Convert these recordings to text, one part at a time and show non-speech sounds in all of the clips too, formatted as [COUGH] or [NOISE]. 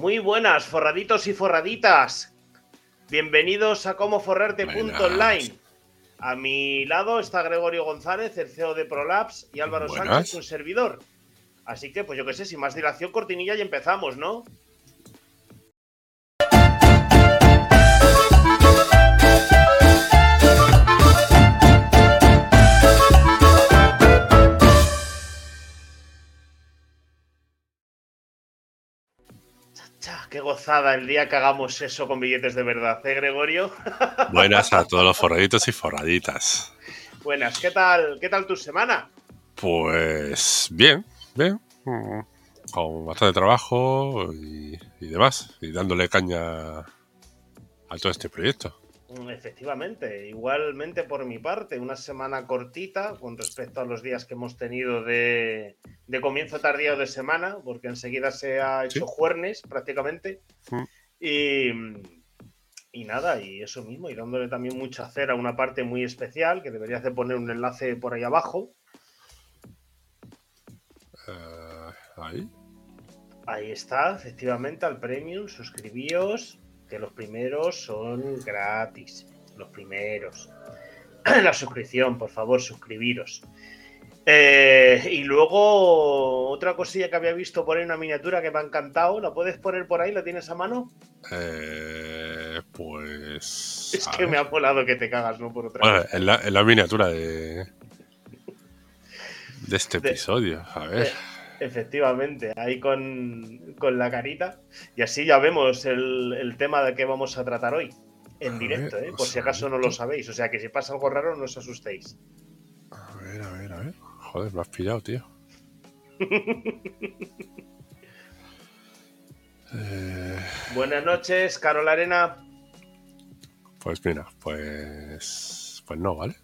Muy buenas, forraditos y forraditas. Bienvenidos a Cómo Online. A mi lado está Gregorio González, el CEO de Prolapse, y Álvaro Sánchez, un servidor. Así que, pues yo qué sé, sin más dilación, cortinilla y empezamos, ¿no? Qué gozada el día que hagamos eso con billetes de verdad, ¿eh, Gregorio? [LAUGHS] Buenas a todos los forraditos y forraditas. Buenas, ¿qué tal, qué tal tu semana? Pues bien, bien. Con bastante trabajo y, y demás, y dándole caña a todo este proyecto. Efectivamente, igualmente por mi parte, una semana cortita con respecto a los días que hemos tenido de, comienzo tardío de semana, porque enseguida se ha hecho juernes prácticamente. Mm. Y, nada, y eso mismo, y dándole también mucha cera a una parte muy especial, que deberías de poner un enlace por ahí abajo. Eh, ahí. Ahí está, efectivamente, al premium, suscribíos que los primeros son gratis. Los primeros. [CLEARS THROAT] La suscripción, por favor, suscribiros. Eh, y luego, otra cosilla que había visto por ahí, una miniatura que me ha encantado. ¿La puedes poner por ahí? ¿La tienes a mano? Eh, pues. [LAUGHS] Es que me ha molado que te cagas, ¿no? Por otra En la, miniatura de. de este episodio. A ver. Efectivamente, ahí con, la carita. Y así ya vemos el, tema de que vamos a tratar hoy. En directo, ¿eh? por si acaso no lo sabéis. O sea que si pasa algo raro, no os asustéis. A ver, a ver, a ver. Joder, me has pillado, tío. [LAUGHS] Eh. Buenas noches, Carol Arena. Pues mira, pues. Pues no, ¿vale?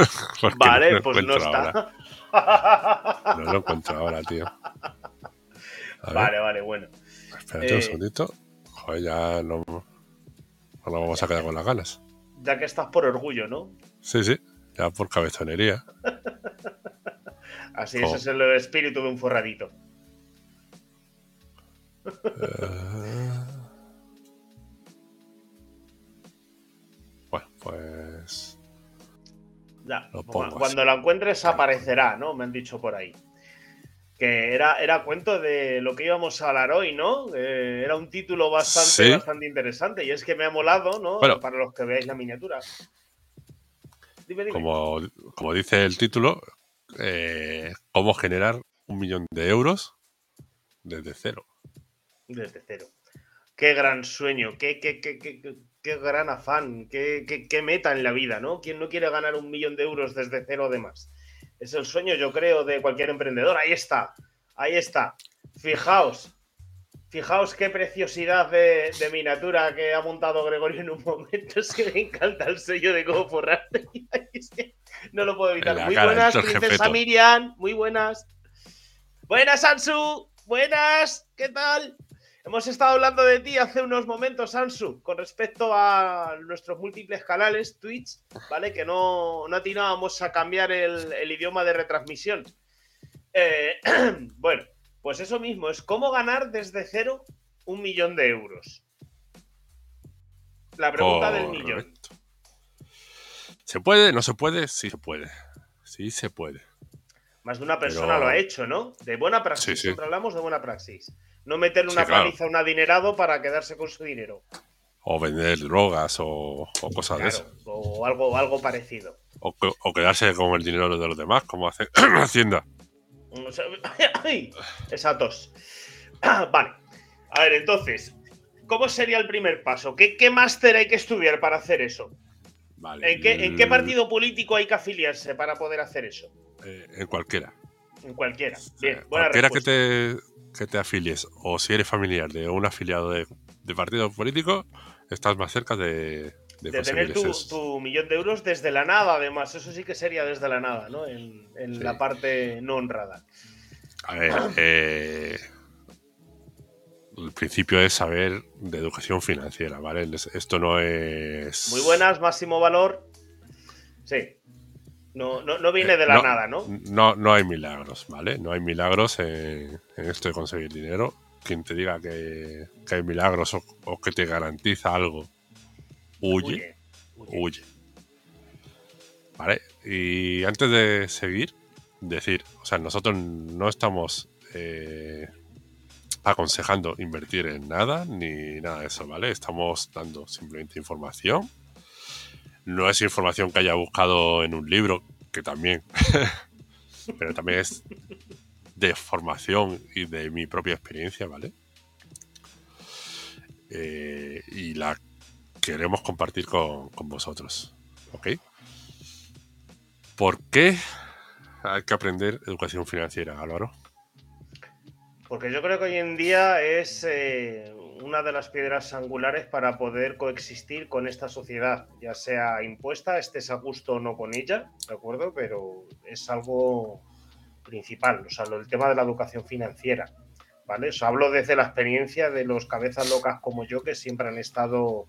[LAUGHS] vale, pues no está. No lo encuentro ahora, tío. vale, vale, bueno. Espérate un eh, segundito. Joder, ya no, no nos vamos a quedar con las ganas. Ya que estás por orgullo, ¿no? Sí, sí, ya por cabezonería. [LAUGHS] Así, ese es el espíritu de un forradito. Eh, bueno, pues cuando lo encuentres aparecerá, ¿no? Me han dicho por ahí. Que era, era cuento de lo que íbamos a hablar hoy, ¿no? era un título bastante, bastante interesante y es que me ha molado, ¿no? Para los que veáis la miniatura. Como, como, dice el título, eh, cómo generar un millón de euros desde cero. Desde cero. Qué gran sueño, qué, qué, qué, qué, qué gran afán, qué, meta en la vida, ¿no? ¿Quién no quiere ganar un millón de euros desde cero de más? Es el sueño, yo creo, de cualquier emprendedor. Ahí está, ahí está. Fijaos, fijaos qué preciosidad de, miniatura que ha montado Gregorio en un momento. [LAUGHS] Es que me encanta el sello de cómo forrarte. [LAUGHS] no lo puedo evitar. Muy buenas, princesa Miriam, muy buenas. Buenas, Ansu, buenas, ¿qué tal? Hemos estado hablando de ti hace unos momentos, Ansu, con respecto a nuestros múltiples canales, Twitch, ¿vale? Que no, no atinábamos a cambiar el, idioma de retransmisión. Eh, [CLEARS THROAT] bueno, pues eso mismo, es cómo ganar desde cero un millón de euros. La pregunta del millón. ¿Se puede? ¿No se puede? Sí se puede. Sí se puede. Más de una persona lo ha hecho, ¿no? De buena praxis. Siempre hablamos de buena praxis. No meter una paliza a un adinerado para quedarse con su dinero. O vender drogas o, cosas de eso. O algo, algo parecido. O, quedarse con el dinero de los demás, como hace [CLEARS THROAT] Hacienda. [LAUGHS] Esa tos. [CLEARS THROAT] vale. A ver, entonces, ¿cómo sería el primer paso? ¿Qué, qué máster hay que estudiar para hacer eso? Vale. ¿En, qué, ¿En qué partido político hay que afiliarse para poder hacer eso? Eh, en cualquiera. En cualquiera. Bien, buena cualquiera que te, que te afilies o si eres familiar de un afiliado de, partido político, estás más cerca de, de, tener tu, millón de euros desde la nada, además. Eso sí que sería desde la nada, ¿no? En, la parte no honrada. A ver, eh, el principio es saber de educación financiera, ¿vale? Esto no es. Muy buenas, máximo valor. Sí. No, no, viene de la nada, ¿no? No, no hay milagros, ¿vale? No hay milagros en, esto de conseguir dinero. quien te diga que, hay milagros o, que te garantiza algo, huye, huye. ¿Vale? Y antes de seguir, decir, o sea, nosotros no estamos eh, aconsejando invertir en nada ni nada de eso, ¿vale? Estamos dando simplemente información. No es información que haya buscado en un libro, que también, [LAUGHS] pero también es de formación y de mi propia experiencia, ¿vale? Eh, y la queremos compartir con, con vosotros, ¿ok? ¿Por qué hay que aprender educación financiera, Álvaro? Porque yo creo que hoy en día es eh, una de las piedras angulares para poder coexistir con esta sociedad, ya sea impuesta, estés a gusto o no con ella, ¿de acuerdo? Pero es algo principal, o sea, el tema de la educación financiera, ¿vale? Os hablo desde la experiencia de los cabezas locas como yo que siempre han estado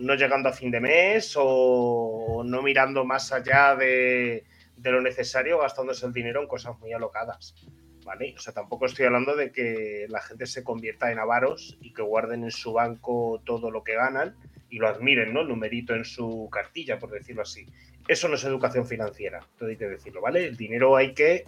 no llegando a fin de mes o no mirando más allá de, de lo necesario, gastándose el dinero en cosas muy alocadas. ¿Vale? O sea, tampoco estoy hablando de que la gente se convierta en avaros y que guarden en su banco todo lo que ganan y lo admiren, ¿no? El numerito en su cartilla, por decirlo así. Eso no es educación financiera, todo hay que decirlo, ¿vale? El dinero hay que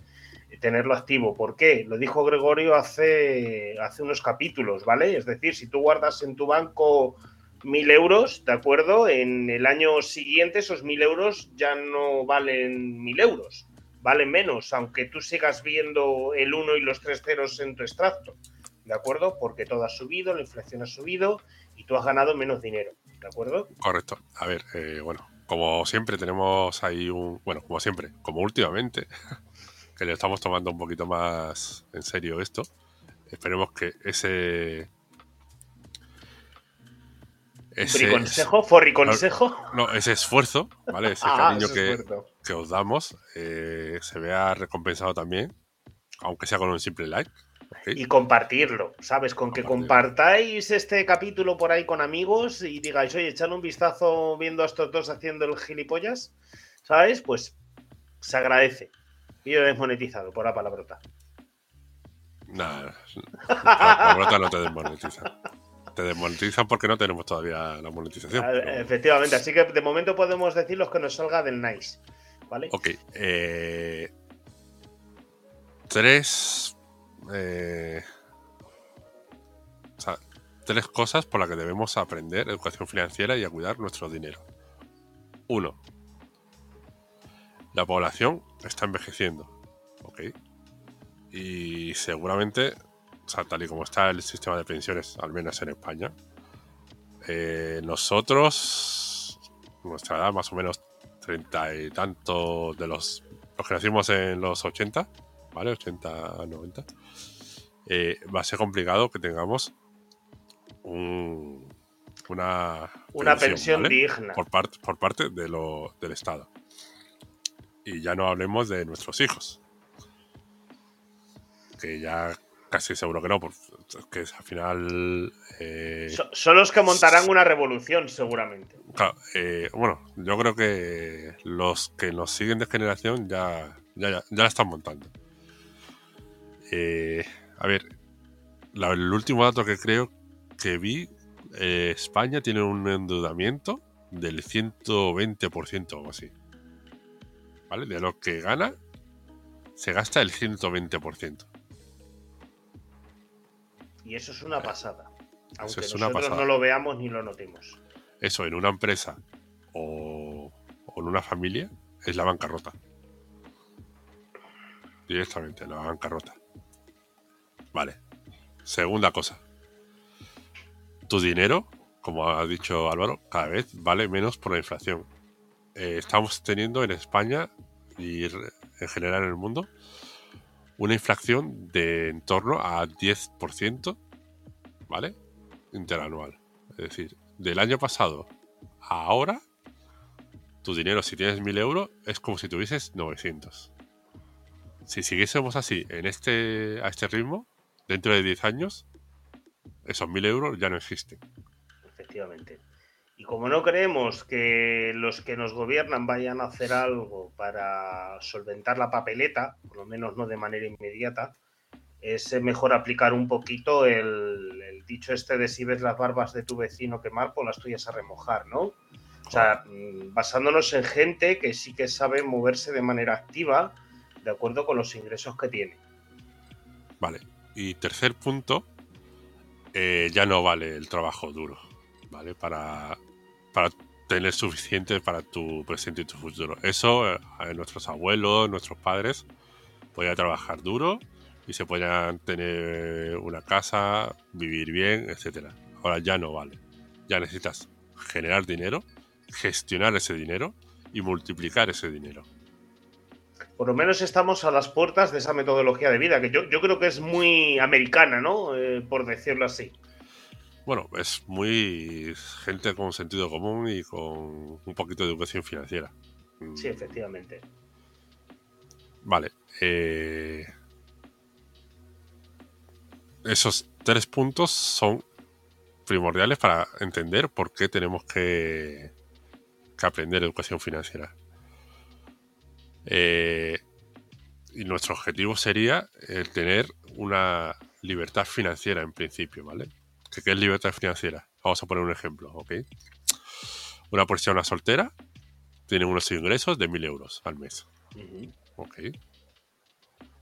tenerlo activo. ¿Por qué? Lo dijo Gregorio hace, hace unos capítulos, ¿vale? Es decir, si tú guardas en tu banco mil euros, ¿de acuerdo? En el año siguiente esos mil euros ya no valen mil euros valen menos, aunque tú sigas viendo el 1 y los tres ceros en tu extracto, ¿de acuerdo? Porque todo ha subido, la inflación ha subido y tú has ganado menos dinero, ¿de acuerdo? Correcto. A ver, eh, bueno, como siempre tenemos ahí un, bueno, como siempre, como últimamente, [LAUGHS] que le estamos tomando un poquito más en serio esto, esperemos que ese ese, consejo, forri consejo. No, ese esfuerzo, ¿vale? Ese [LAUGHS] ah, cariño que, os damos eh, se vea recompensado también, aunque sea con un simple like. Y compartirlo, ¿sabes? Con que compartáis este capítulo por ahí con amigos y digáis, oye, echadle un vistazo viendo a estos dos haciendo el gilipollas, ¿sabes? Pues se agradece. Y yo desmonetizado por la palabrota. Nada, la palabrota no te desmonetiza te desmonetizan porque no tenemos todavía la monetización. Ah, efectivamente, así que de momento podemos decir los que nos salga del nice. Ok. Eh, tres. Eh, o sea, tres cosas por las que debemos aprender educación financiera y a cuidar nuestro dinero. Uno. La población está envejeciendo. Ok. Y seguramente tal y como está el sistema de pensiones, al menos en España, eh, nosotros, nuestra edad, más o menos treinta y tanto de los, los que nacimos en los 80, ¿vale? 80, 90, eh, va a ser complicado que tengamos un, una, una pensión, digna por, parte por parte de lo, del Estado. Y ya no hablemos de nuestros hijos, que ya casi seguro que no, porque al final... Eh, son los que montarán una revolución, seguramente. Eh, bueno, yo creo que los que nos siguen de generación ya, ya, ya, la están montando. Eh, a ver, el último dato que creo que vi, España tiene un endeudamiento del 120% o así. ¿Vale? De lo que gana, se gasta el 120%. Y eso es una pasada. Aunque nosotros no lo veamos ni lo notemos. Eso en una empresa o, en una familia es la bancarrota. Directamente, la bancarrota. Vale. Segunda cosa. Tu dinero, como ha dicho Álvaro, cada vez vale menos por la inflación. Eh, estamos teniendo en España y en general en el mundo una inflación de en torno a 10%, ¿vale? Interanual. Es decir, del año pasado a ahora, tu dinero, si tienes 1000 euros, es como si tuvieses 900. Si siguiésemos así, en este, a este ritmo, dentro de 10 años, esos 1000 euros ya no existen. Efectivamente. Y como no creemos que los que nos gobiernan vayan a hacer algo para solventar la papeleta, por lo menos no de manera inmediata, es mejor aplicar un poquito el, dicho este de si ves las barbas de tu vecino quemar, pues las tuyas a remojar, ¿no? O sea, mm, basándonos en gente que sí que sabe moverse de manera activa de acuerdo con los ingresos que tiene. Vale. Y tercer punto, eh, ya no vale el trabajo duro, ¿vale? Para, para tener suficiente para tu presente y tu futuro. Eso, eh, nuestros abuelos, nuestros padres, podían trabajar duro y se podían tener una casa, vivir bien, etcétera. Ahora ya no vale. Ya necesitas generar dinero, gestionar ese dinero y multiplicar ese dinero. Por lo menos estamos a las puertas de esa metodología de vida, que yo, yo creo que es muy americana, ¿no? Eh, por decirlo así. Bueno, es muy gente con sentido común y con un poquito de educación financiera. Sí, efectivamente. Vale. Eh, esos tres puntos son primordiales para entender por qué tenemos que, aprender educación financiera. Eh, y nuestro objetivo sería el tener una libertad financiera en principio, ¿vale? ¿Qué, es libertad financiera? Vamos a poner un ejemplo, ¿ok? Una persona soltera tiene unos ingresos de 1.000 euros al mes. Ok.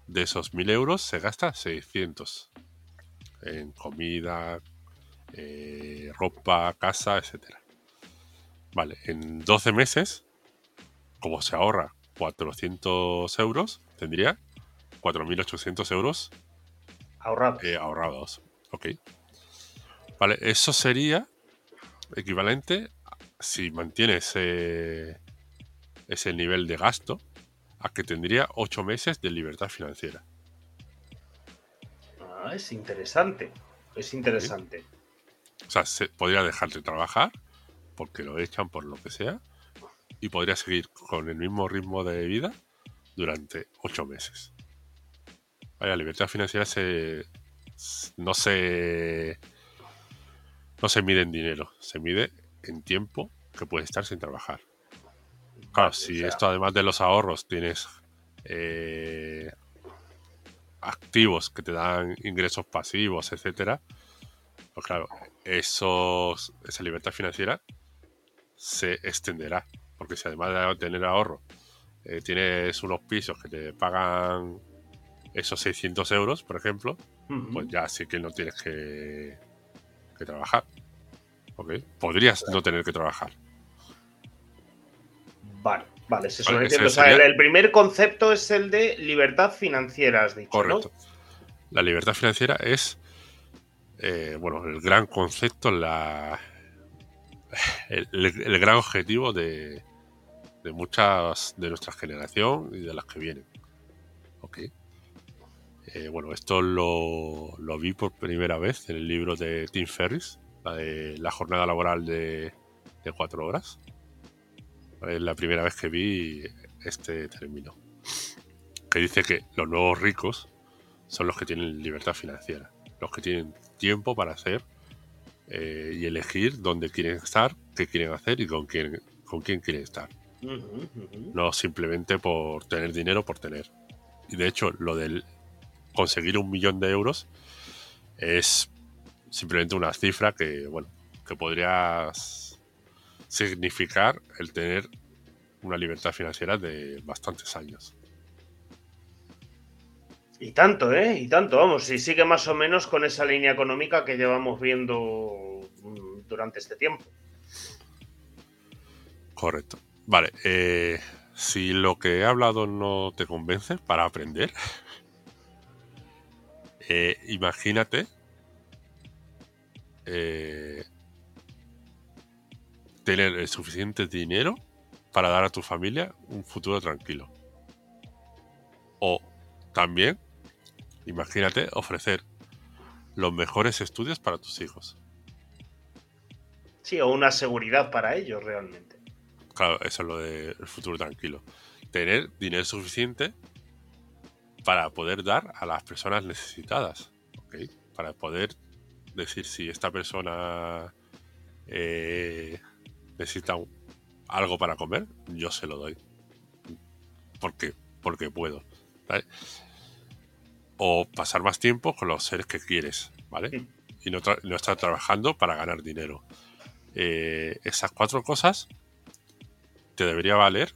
De esos 1.000 euros se gasta 600 en comida, eh, ropa, casa, etcétera. Vale, en 12 meses, como se ahorra 400 euros, tendría 4.800 euros ahorrados. Eh, ahorrados. Ok. Vale, eso sería equivalente si mantiene ese, ese nivel de gasto a que tendría 8 meses de libertad financiera. Ah, es interesante. Es interesante. O sea, se, podría dejar de trabajar porque lo echan por lo que sea y podría seguir con el mismo ritmo de vida durante ocho meses. Vaya, libertad financiera se, no se no se mide en dinero, se mide en tiempo que puedes estar sin trabajar. Claro, si esto además de los ahorros tienes eh, activos que te dan ingresos pasivos, etcétera, pues claro, esos, esa libertad financiera se extenderá. Porque si además de tener ahorro eh, tienes unos pisos que te pagan esos 600 euros, por ejemplo, pues ya sí que no tienes que, que trabajar. Podrías no tener que trabajar. Vale. Vale, se O sea, el, primer concepto es el de libertad financiera, has dicho. Correcto. La libertad financiera es, eh, bueno, el gran concepto, la, el, gran objetivo de, de, muchas de nuestra generación y de las que vienen. Ok. Eh, bueno, esto lo, lo, vi por primera vez en el libro de Tim Ferris, la de la jornada laboral de, de cuatro horas. Es la primera vez que vi este término. Que dice que los nuevos ricos son los que tienen libertad financiera, los que tienen tiempo para hacer eh, y elegir dónde quieren estar, qué quieren hacer y con quién, con quién quieren estar. No simplemente por tener dinero por tener. Y de hecho, lo del conseguir un millón de euros es simplemente una cifra que, bueno, que podrías significar el tener una libertad financiera de bastantes años. Y tanto, ¿eh? Y tanto, vamos, y sigue más o menos con esa línea económica que llevamos viendo mm, durante este tiempo. Correcto. Vale, eh, si lo que he hablado no te convence para aprender, [LAUGHS] eh, imagínate eh, tener el suficiente dinero para dar a tu familia un futuro tranquilo. O también, imagínate, ofrecer los mejores estudios para tus hijos. Sí, o una seguridad para ellos realmente. Claro, eso es lo del futuro tranquilo. Tener dinero suficiente para poder dar a las personas necesitadas. Para poder decir si esta persona eh, necesita algo para comer, yo se lo doy. Porque, porque puedo. o pasar más tiempo con los seres que quieres, ¿vale? Y no, no estar trabajando para ganar dinero. Eh, esas cuatro cosas te debería valer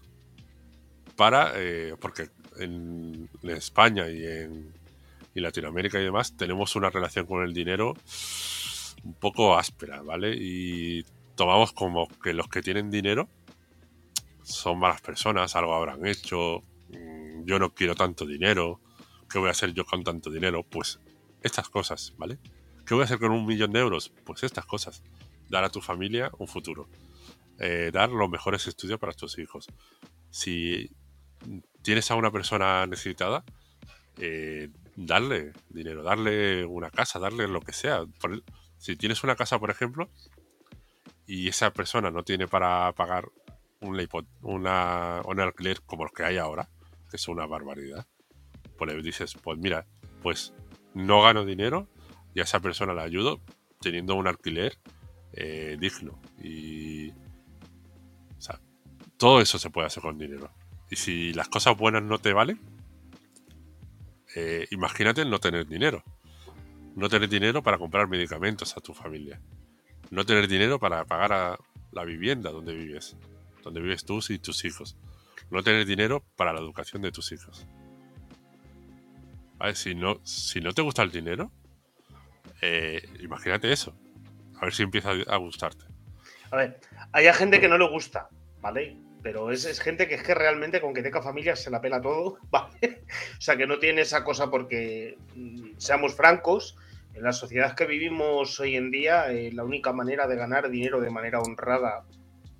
para, eh, porque en, España y en Latinoamérica y demás tenemos una relación con el dinero un poco áspera, ¿vale? Y tomamos como que los que tienen dinero son malas personas, algo habrán hecho, mm, yo no quiero tanto dinero, ¿qué voy a hacer yo con tanto dinero? Pues estas cosas, ¿vale? ¿Qué voy a hacer con un millón de euros? Pues estas cosas. Dar a tu familia un futuro. Eh, dar los mejores estudios para tus hijos. Si tienes a una persona necesitada, eh, darle dinero, darle una casa, darle lo que sea. Si tienes una casa, por ejemplo, y esa persona no tiene para pagar un, alquiler como los que hay ahora, que es una barbaridad, pues le dices, pues mira, pues no gano dinero y a esa persona la ayudo teniendo un alquiler eh, digno. Y. O sea, todo eso se puede hacer con dinero. Y si las cosas buenas no te valen, eh, imagínate no tener dinero. No tener dinero para comprar medicamentos a tu familia. No tener dinero para pagar a la vivienda donde vives. Donde vives tú y tus hijos. No tener dinero para la educación de tus hijos. Si, no, si no te gusta el dinero, eh, imagínate eso. A ver si empieza a gustarte. A ver, hay gente que no le gusta, ¿vale? Pero es, gente que es que realmente con que tenga familia se la pela todo, [LAUGHS] ¿vale? O sea, que no tiene esa cosa porque, mm, seamos francos, en la sociedad que vivimos hoy en día, eh, la única manera de ganar dinero de manera honrada,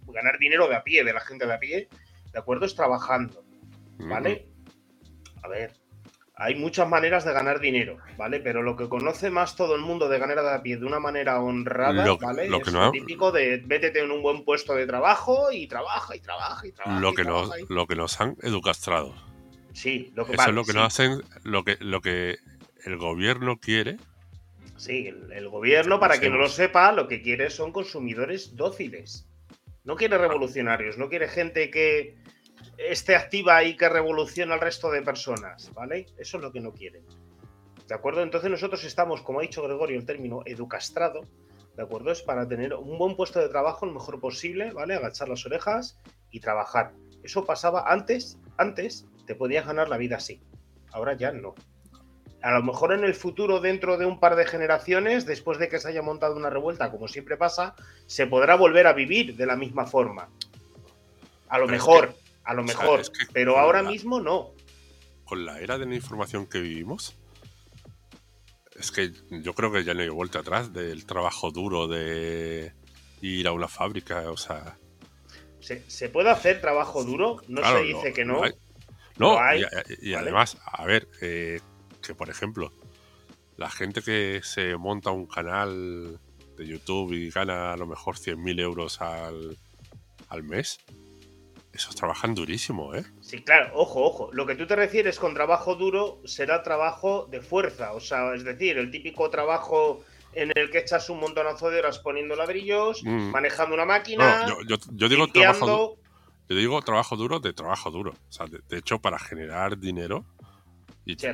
ganar dinero de a pie, de la gente de a pie, ¿de acuerdo? Es trabajando, ¿vale? A ver, hay muchas maneras de ganar dinero, ¿vale? Pero lo que conoce más todo el mundo de ganar a pie de una manera honrada, ¿vale? es lo típico de métete en un buen puesto de trabajo y trabaja y trabaja y trabaja. Lo que, nos, lo que nos han educastrado. Sí, lo que Eso es lo que nos hacen, lo que, lo que el gobierno quiere Sí, el, gobierno, para quien no lo sepa, lo que quiere son consumidores dóciles. No quiere revolucionarios, no quiere gente que esté activa y que revolucione al resto de personas, ¿vale? Eso es lo que no quiere. ¿De acuerdo? Entonces nosotros estamos, como ha dicho Gregorio, el término educastrado, ¿de acuerdo? Es para tener un buen puesto de trabajo lo mejor posible, ¿vale? Agachar las orejas y trabajar. Eso pasaba antes, antes te podías ganar la vida así. Ahora ya no a lo mejor en el futuro, dentro de un par de generaciones, después de que se haya montado una revuelta, como siempre pasa, se podrá volver a vivir de la misma forma. A lo mejor, a lo mejor, pero ahora mismo no. Con la era de la información que vivimos, es que yo creo que ya no hay vuelta atrás del trabajo duro de ir a una fábrica, o sea... ¿Se, puede hacer trabajo duro? No se dice que no. No, y, además, a ver, eh, que, por ejemplo, la gente que se monta un canal de YouTube y gana a lo mejor 100.000 euros al, al mes, esos trabajan durísimo, ¿eh? Sí, claro, ojo, ojo. Lo que tú te refieres con trabajo duro será trabajo de fuerza, o sea, es decir, el típico trabajo en el que echas un montonazo de horas poniendo ladrillos, mm. manejando una máquina. yo, digo trabajo, yo digo trabajo duro de trabajo duro. O sea, de hecho, para generar dinero,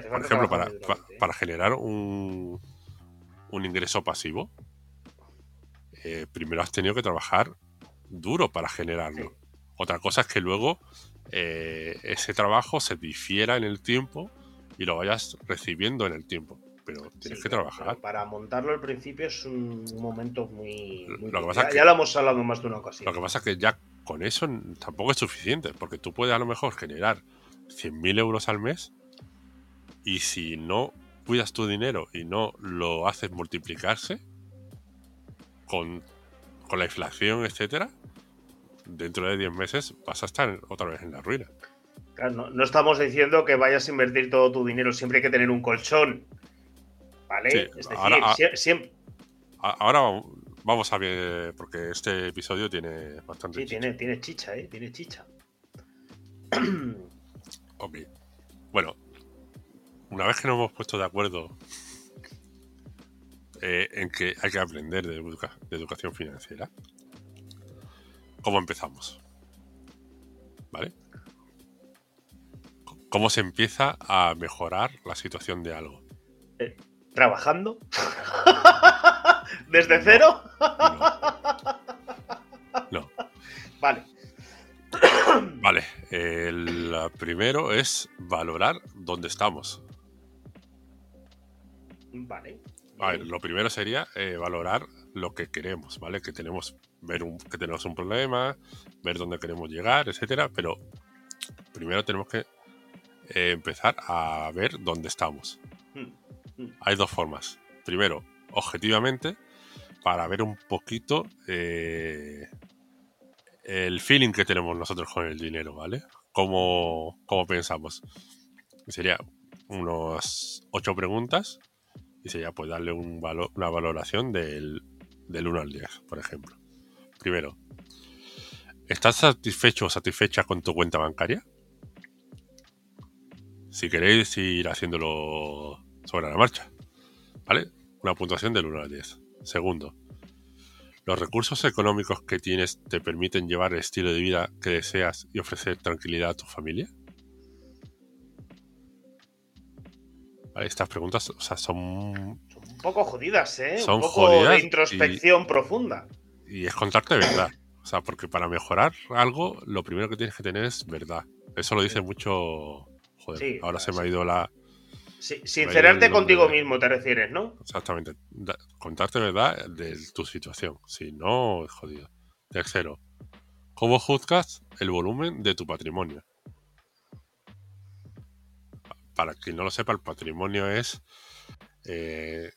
por ejemplo, para, para, generar un, un ingreso pasivo, eh, primero has tenido que trabajar duro para generarlo. Otra cosa es que luego eh, ese trabajo se difiera en el tiempo y lo vayas recibiendo en el tiempo. Pero tienes que trabajar. Para montarlo al principio es un momento muy. ya, lo hemos hablado más de una ocasión. Lo que pasa es que ya con eso tampoco es suficiente, porque tú puedes a lo mejor generar 100.000 euros al mes y si no cuidas tu dinero y no lo haces multiplicarse con, la inflación, etcétera, dentro de 10 meses vas a estar otra vez en la ruina. Claro, no, estamos diciendo que vayas a invertir todo tu dinero, siempre hay que tener un colchón. ¿Vale? es decir, ahora, siempre. Ahora vamos a ver, porque este episodio tiene bastante. Sí, Tiene, tiene chicha, ¿eh? Tiene chicha. [CLEARS THROAT] ok. Bueno, una vez que nos hemos puesto de acuerdo eh, en que hay que aprender de, educación financiera, ¿cómo empezamos? ¿Vale? ¿Cómo se empieza a mejorar la situación de algo? ¿Trabajando? [LAUGHS] ¿Desde cero? No. [LAUGHS] Vale. [COUGHS] Vale. El primero es valorar dónde estamos. Vale. A ver, lo primero sería eh, valorar lo que queremos, ¿vale? Que tenemos, ver un, que tenemos un problema, ver dónde queremos llegar, etcétera. Pero primero tenemos que eh, empezar a ver dónde estamos. Mm, mm. Hay dos formas. Primero, objetivamente, para ver un poquito eh, el feeling que tenemos nosotros con el dinero, ¿vale? Cómo, cómo pensamos. Sería unas ocho preguntas y sería pues darle un valo- una valoración del, del 1 al 10, por ejemplo. Primero, ¿estás satisfecho o satisfecha con tu cuenta bancaria? Si queréis ir haciéndolo sobre la marcha, ¿vale? Una puntuación del 1 al 10. Segundo, ¿los recursos económicos que tienes te permiten llevar el estilo de vida que deseas y ofrecer tranquilidad a tu familia? Vale, estas preguntas o sea, son poco jodidas, ¿eh? Son un poco jodidas de y- introspección profunda. y es contarte verdad. O sea, porque para mejorar algo, lo primero que tienes que tener es verdad. Eso lo dice mucho. Joder, Sí, ahora se me ha ido la. Sí, sincerarte contigo de- mismo, te refieres, ¿no? Exactamente. Da- contarte verdad de tu situación. Si no, es jodido. Tercero, ¿cómo juzgas el volumen de tu patrimonio? Para quien no lo sepa, el patrimonio es eh,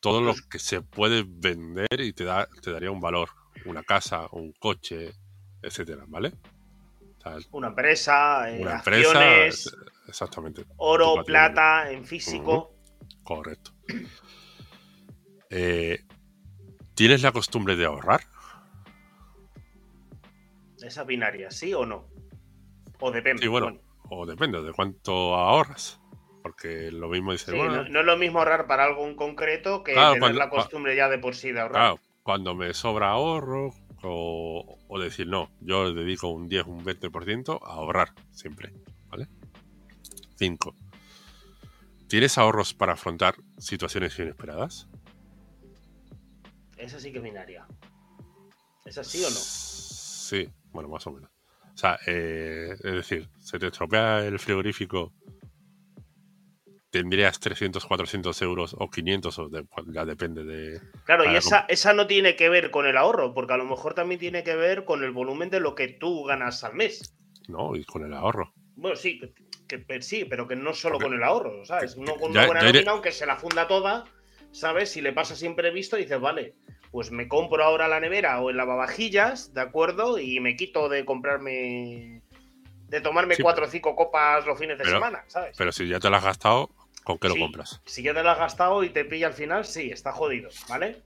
todo lo que se puede vender y te, da, te daría un valor. Una casa, un coche, etcétera, ¿vale? O sea, Una empresa, eh, una empresa. acciones, Exactamente. oro, plata, en físico. Correcto. Eh, ¿Tienes la costumbre de ahorrar? Esa binaria, ¿sí o no? O depende. Sí, bueno, o depende de cuánto ahorras. Porque lo mismo dice, Sí, bueno, no, no es lo mismo ahorrar para algo en concreto que Claro, tener cuando- la costumbre ya de por sí de ahorrar. claro, cuando me sobra ahorro, o, o decir, no, yo dedico un 10, un 20% a ahorrar siempre, ¿vale? 5. ¿Tienes ahorros para afrontar situaciones inesperadas? Esa sí que es binaria. ¿Esa sí o no? Sí, bueno, más o menos. O sea, eh, es decir, se te estropea el frigorífico, tendrías 300, 400 euros o 500, o de- ya depende de... Claro, y esa, esa no tiene que ver con el ahorro, porque a lo mejor también tiene que ver con el volumen de lo que tú ganas al mes. ¿no? Y con el ahorro. Bueno, sí, que, que- sí, pero que no solo Porque- con el ahorro, ¿sabes? que- No con una buena nómina, aunque se la funda toda, ¿sabes? Si le pasa siempre visto, dices, vale, pues me compro ahora la nevera o el lavavajillas, ¿de acuerdo? Y me quito de comprarme. de tomarme Sí, cuatro o cinco copas los fines de pero- semana, ¿sabes? Pero si ya te lo has gastado, ¿con qué lo Sí. compras? Si ya te lo has gastado y te pilla al final, sí, está jodido, ¿vale?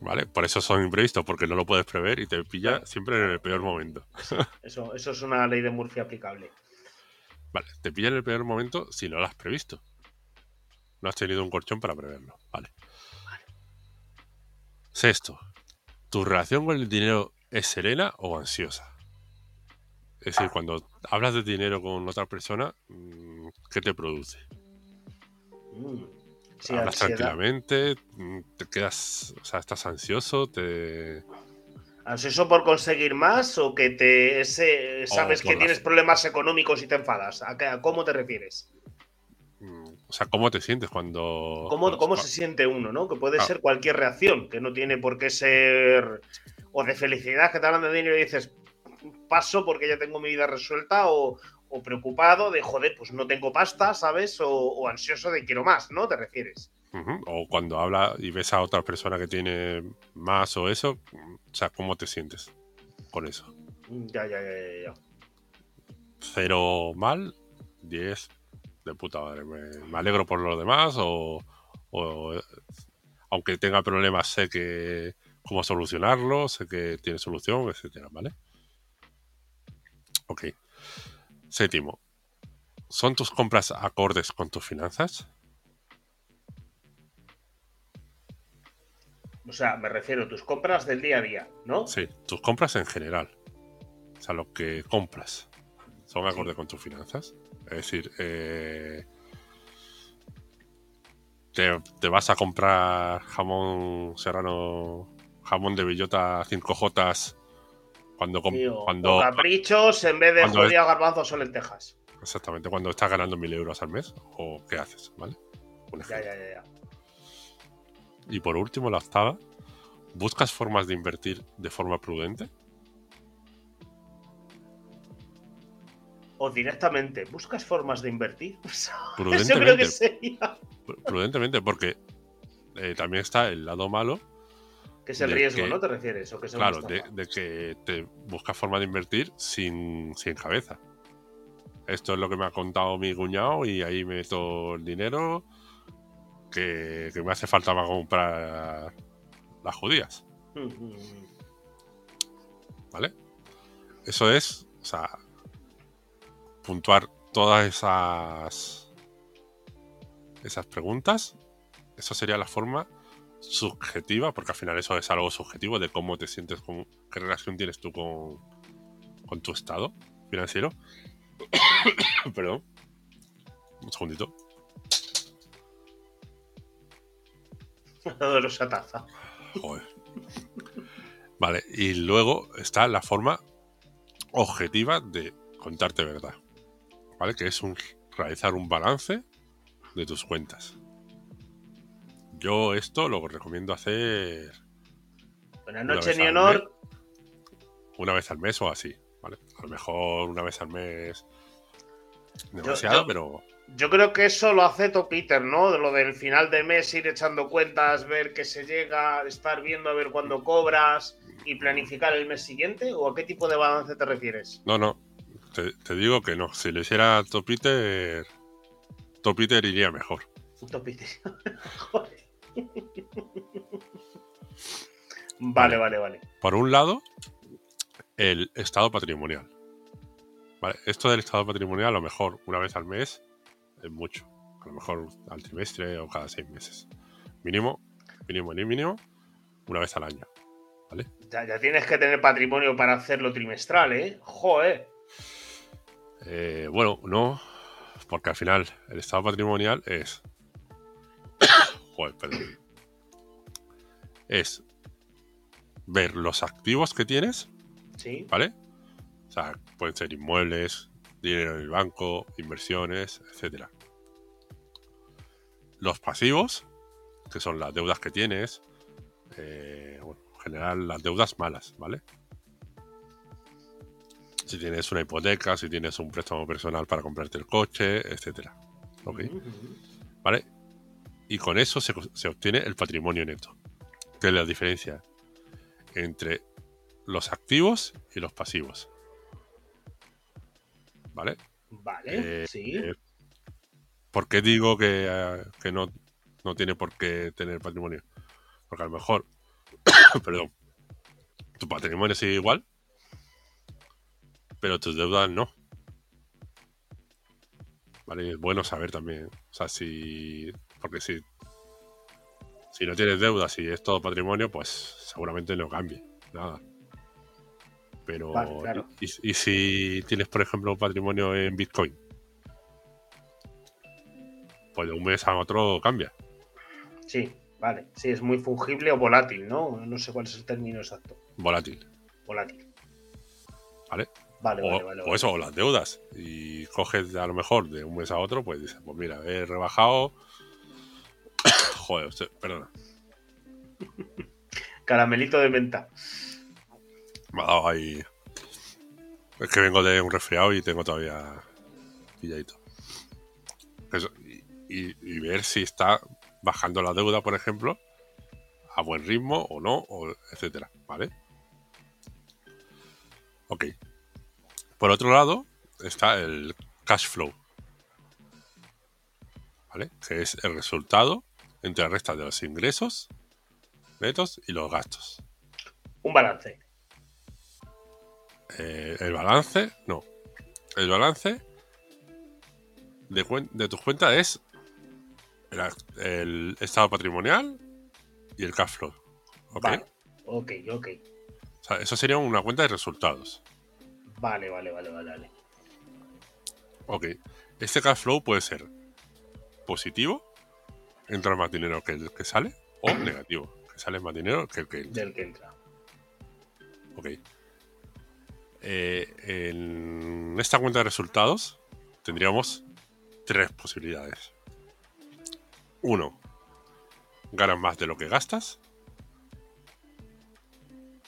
¿Vale? Por eso son imprevistos, porque no lo puedes prever y te pilla Claro. siempre en el peor momento. Eso, eso es una ley de Murphy aplicable. Vale, te pilla en el peor momento si no lo has previsto. No has tenido un colchón para preverlo. Vale. Sexto, ¿tu relación con el dinero es serena o ansiosa? Es decir, cuando hablas de dinero con otra persona, mm, ¿qué te produce? Sí, ¿Hablas ansiedad. tranquilamente? Mm, ¿Te quedas, o sea, estás ansioso? ¿Te... ¿Ansioso por conseguir más o que te ese, sabes que la- tienes problemas económicos y te enfadas? ¿A, cómo te refieres? mm, O sea, ¿cómo te sientes cuando... ¿Cómo, cuando- cómo se siente uno, no? Que puede Ah. ser cualquier reacción, que no tiene por qué ser o de felicidad, que te hablan de dinero y dices, paso porque ya tengo mi vida resuelta, o, o preocupado de, joder, pues no tengo pasta, ¿sabes? O, o ansioso de quiero más, ¿no? ¿Te refieres? O cuando habla y ves a otra persona que tiene más o eso, o sea, ¿cómo te sientes con eso? Ya, ya, ya, ya. Cero mal, 10 de puta madre. Me, me alegro por los demás o, o, aunque tenga problemas sé que cómo solucionarlo, sé que tiene solución, etcétera, ¿vale? Ok. Séptimo. ¿Son tus compras acordes con tus finanzas? O sea, me refiero a tus compras del día a día, ¿no? Sí, tus compras en general. O sea, lo que compras. ¿Son acorde con tus finanzas? Es decir, eh, te, vas a comprar jamón serrano, jamón de bellota 5J cuando, cuando caprichos en vez de judía, garbanzos o lentejas. Exactamente, cuando estás ganando mil euros al mes o qué haces, ¿vale? Ya, ya, ya, Y por último, la octava, ¿buscas formas de invertir de forma prudente? O directamente, ¿buscas formas de invertir? [LAUGHS] Prudentemente. Prudentemente, porque eh, también está el lado malo. Que es el riesgo, ¿no? ¿Te refieres? claro, de, que te buscas forma de invertir sin, sin cabeza esto es lo que me ha contado mi cuñado y ahí me meto el dinero que, me hace falta para comprar las judías. [LAUGHS] ¿Vale? Eso es, o sea, puntuar todas esas esas preguntas. Eso sería la forma subjetiva, porque al final eso es algo subjetivo de cómo te sientes, con, qué relación tienes tú con, con tu estado financiero. [COUGHS] Perdón. Un segundito. de los taza. Joder. Vale, y luego está la forma objetiva de contarte verdad. ¿Vale? Que es un, realizar un balance de tus cuentas. Yo esto lo recomiendo hacer. Buenas noches, ni honor. Una vez al mes o así. ¿vale? A lo mejor una vez al mes demasiado, pero... Yo creo que eso lo hace Peter, ¿no? De lo del final de mes, ir echando cuentas, ver qué se llega, estar viendo a ver cuándo cobras y planificar el mes siguiente. ¿O a qué tipo de balance te refieres? No, no. Te, digo que no. Si lo hiciera Topiter, Topiter iría mejor. Topiter. [LAUGHS] vale, vale, vale. Por un lado, el estado patrimonial. esto del estado patrimonial, a lo mejor una vez al mes es mucho. A lo mejor al trimestre o cada seis meses. Mínimo, mínimo, ni mínimo, una vez al año. ¿Vale? Ya, tienes que tener patrimonio para hacerlo trimestral, ¿eh? Joder. Eh, bueno, no, porque al final el estado patrimonial es. Perdón. Es ver los activos que tienes ¿Vale? O sea, pueden ser inmuebles, dinero en el banco, inversiones, etcétera. Los pasivos, que son las deudas que tienes, eh, bueno, en general las deudas malas, ¿vale? Si tienes una hipoteca, si tienes un préstamo personal para comprarte el coche, etcétera. ¿Ok? ¿Vale? Y con eso se, se obtiene el patrimonio neto. Que es la diferencia entre los activos y los pasivos. ¿Vale? Vale, eh, sí. Eh, ¿Por qué digo que, eh, que no, no, tiene por qué tener patrimonio? Porque a lo mejor, [COUGHS] perdón, tu patrimonio sigue igual, pero tus deudas no. ¿Vale? Es bueno saber también. O sea, si. Porque si. Si no tienes deudas y es todo patrimonio, pues seguramente no cambie. Nada. Pero, ¿y, si tienes, por ejemplo, un patrimonio en Bitcoin? Pues de un mes a otro cambia. Sí, vale. Sí, es muy fungible o volátil, ¿no? No sé cuál es el término exacto. Volátil. Volátil. ¿Vale? Vale, o, vale, O eso, o las deudas. Y coges a lo mejor de un mes a otro, pues dices, pues mira, he rebajado. Joder, perdona. [LAUGHS] Caramelito de menta. Me ha dado ahí. Es que vengo de un resfriado y tengo todavía pilladito. y, ver si está bajando la deuda, por ejemplo, a buen ritmo o no, o etcétera, ¿vale? Ok. Por otro lado, está el cash flow. ¿Vale? Que es el resultado entre la resta de los ingresos netos y los gastos. Un balance. Eh, el balance, no. El balance de, de tus cuentas es el, estado patrimonial y el cash flow. ¿Ok? Ok, ok. O sea, eso sería una cuenta de resultados. Vale, vale, vale, vale, vale. Ok. Este cash flow puede ser positivo, entra más dinero que el que sale, o negativo, que sale más dinero que el que entra. Del que entra. Ok. Eh, en esta cuenta de resultados tendríamos tres posibilidades. Uno, ganas más de lo que gastas.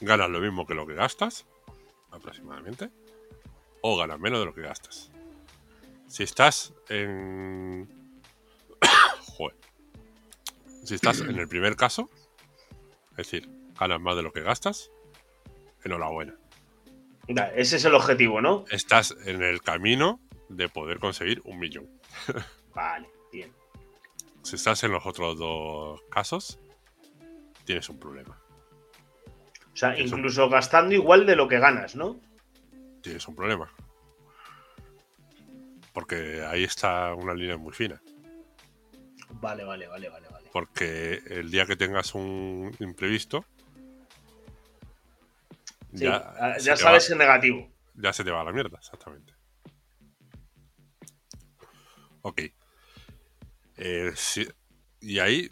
Ganas lo mismo que lo que gastas, aproximadamente. O ganas menos de lo que gastas. Si estás en... [COUGHS] Joder. Si estás en el primer caso, es decir, ganas más de lo que gastas, enhorabuena. Ese es el objetivo, ¿no? Estás en el camino de poder conseguir un millón. [LAUGHS] Vale, bien. Si estás en los otros dos casos, tienes un problema. O sea, incluso gastando igual de lo que ganas, ¿no? Tienes un problema. Porque ahí está una línea muy fina. Vale, vale, vale, vale. Porque el día que tengas un imprevisto, Sí, ya, ah, ya sabes va- el negativo. ya se te va a la mierda, exactamente. Ok. Eh, si- y ahí,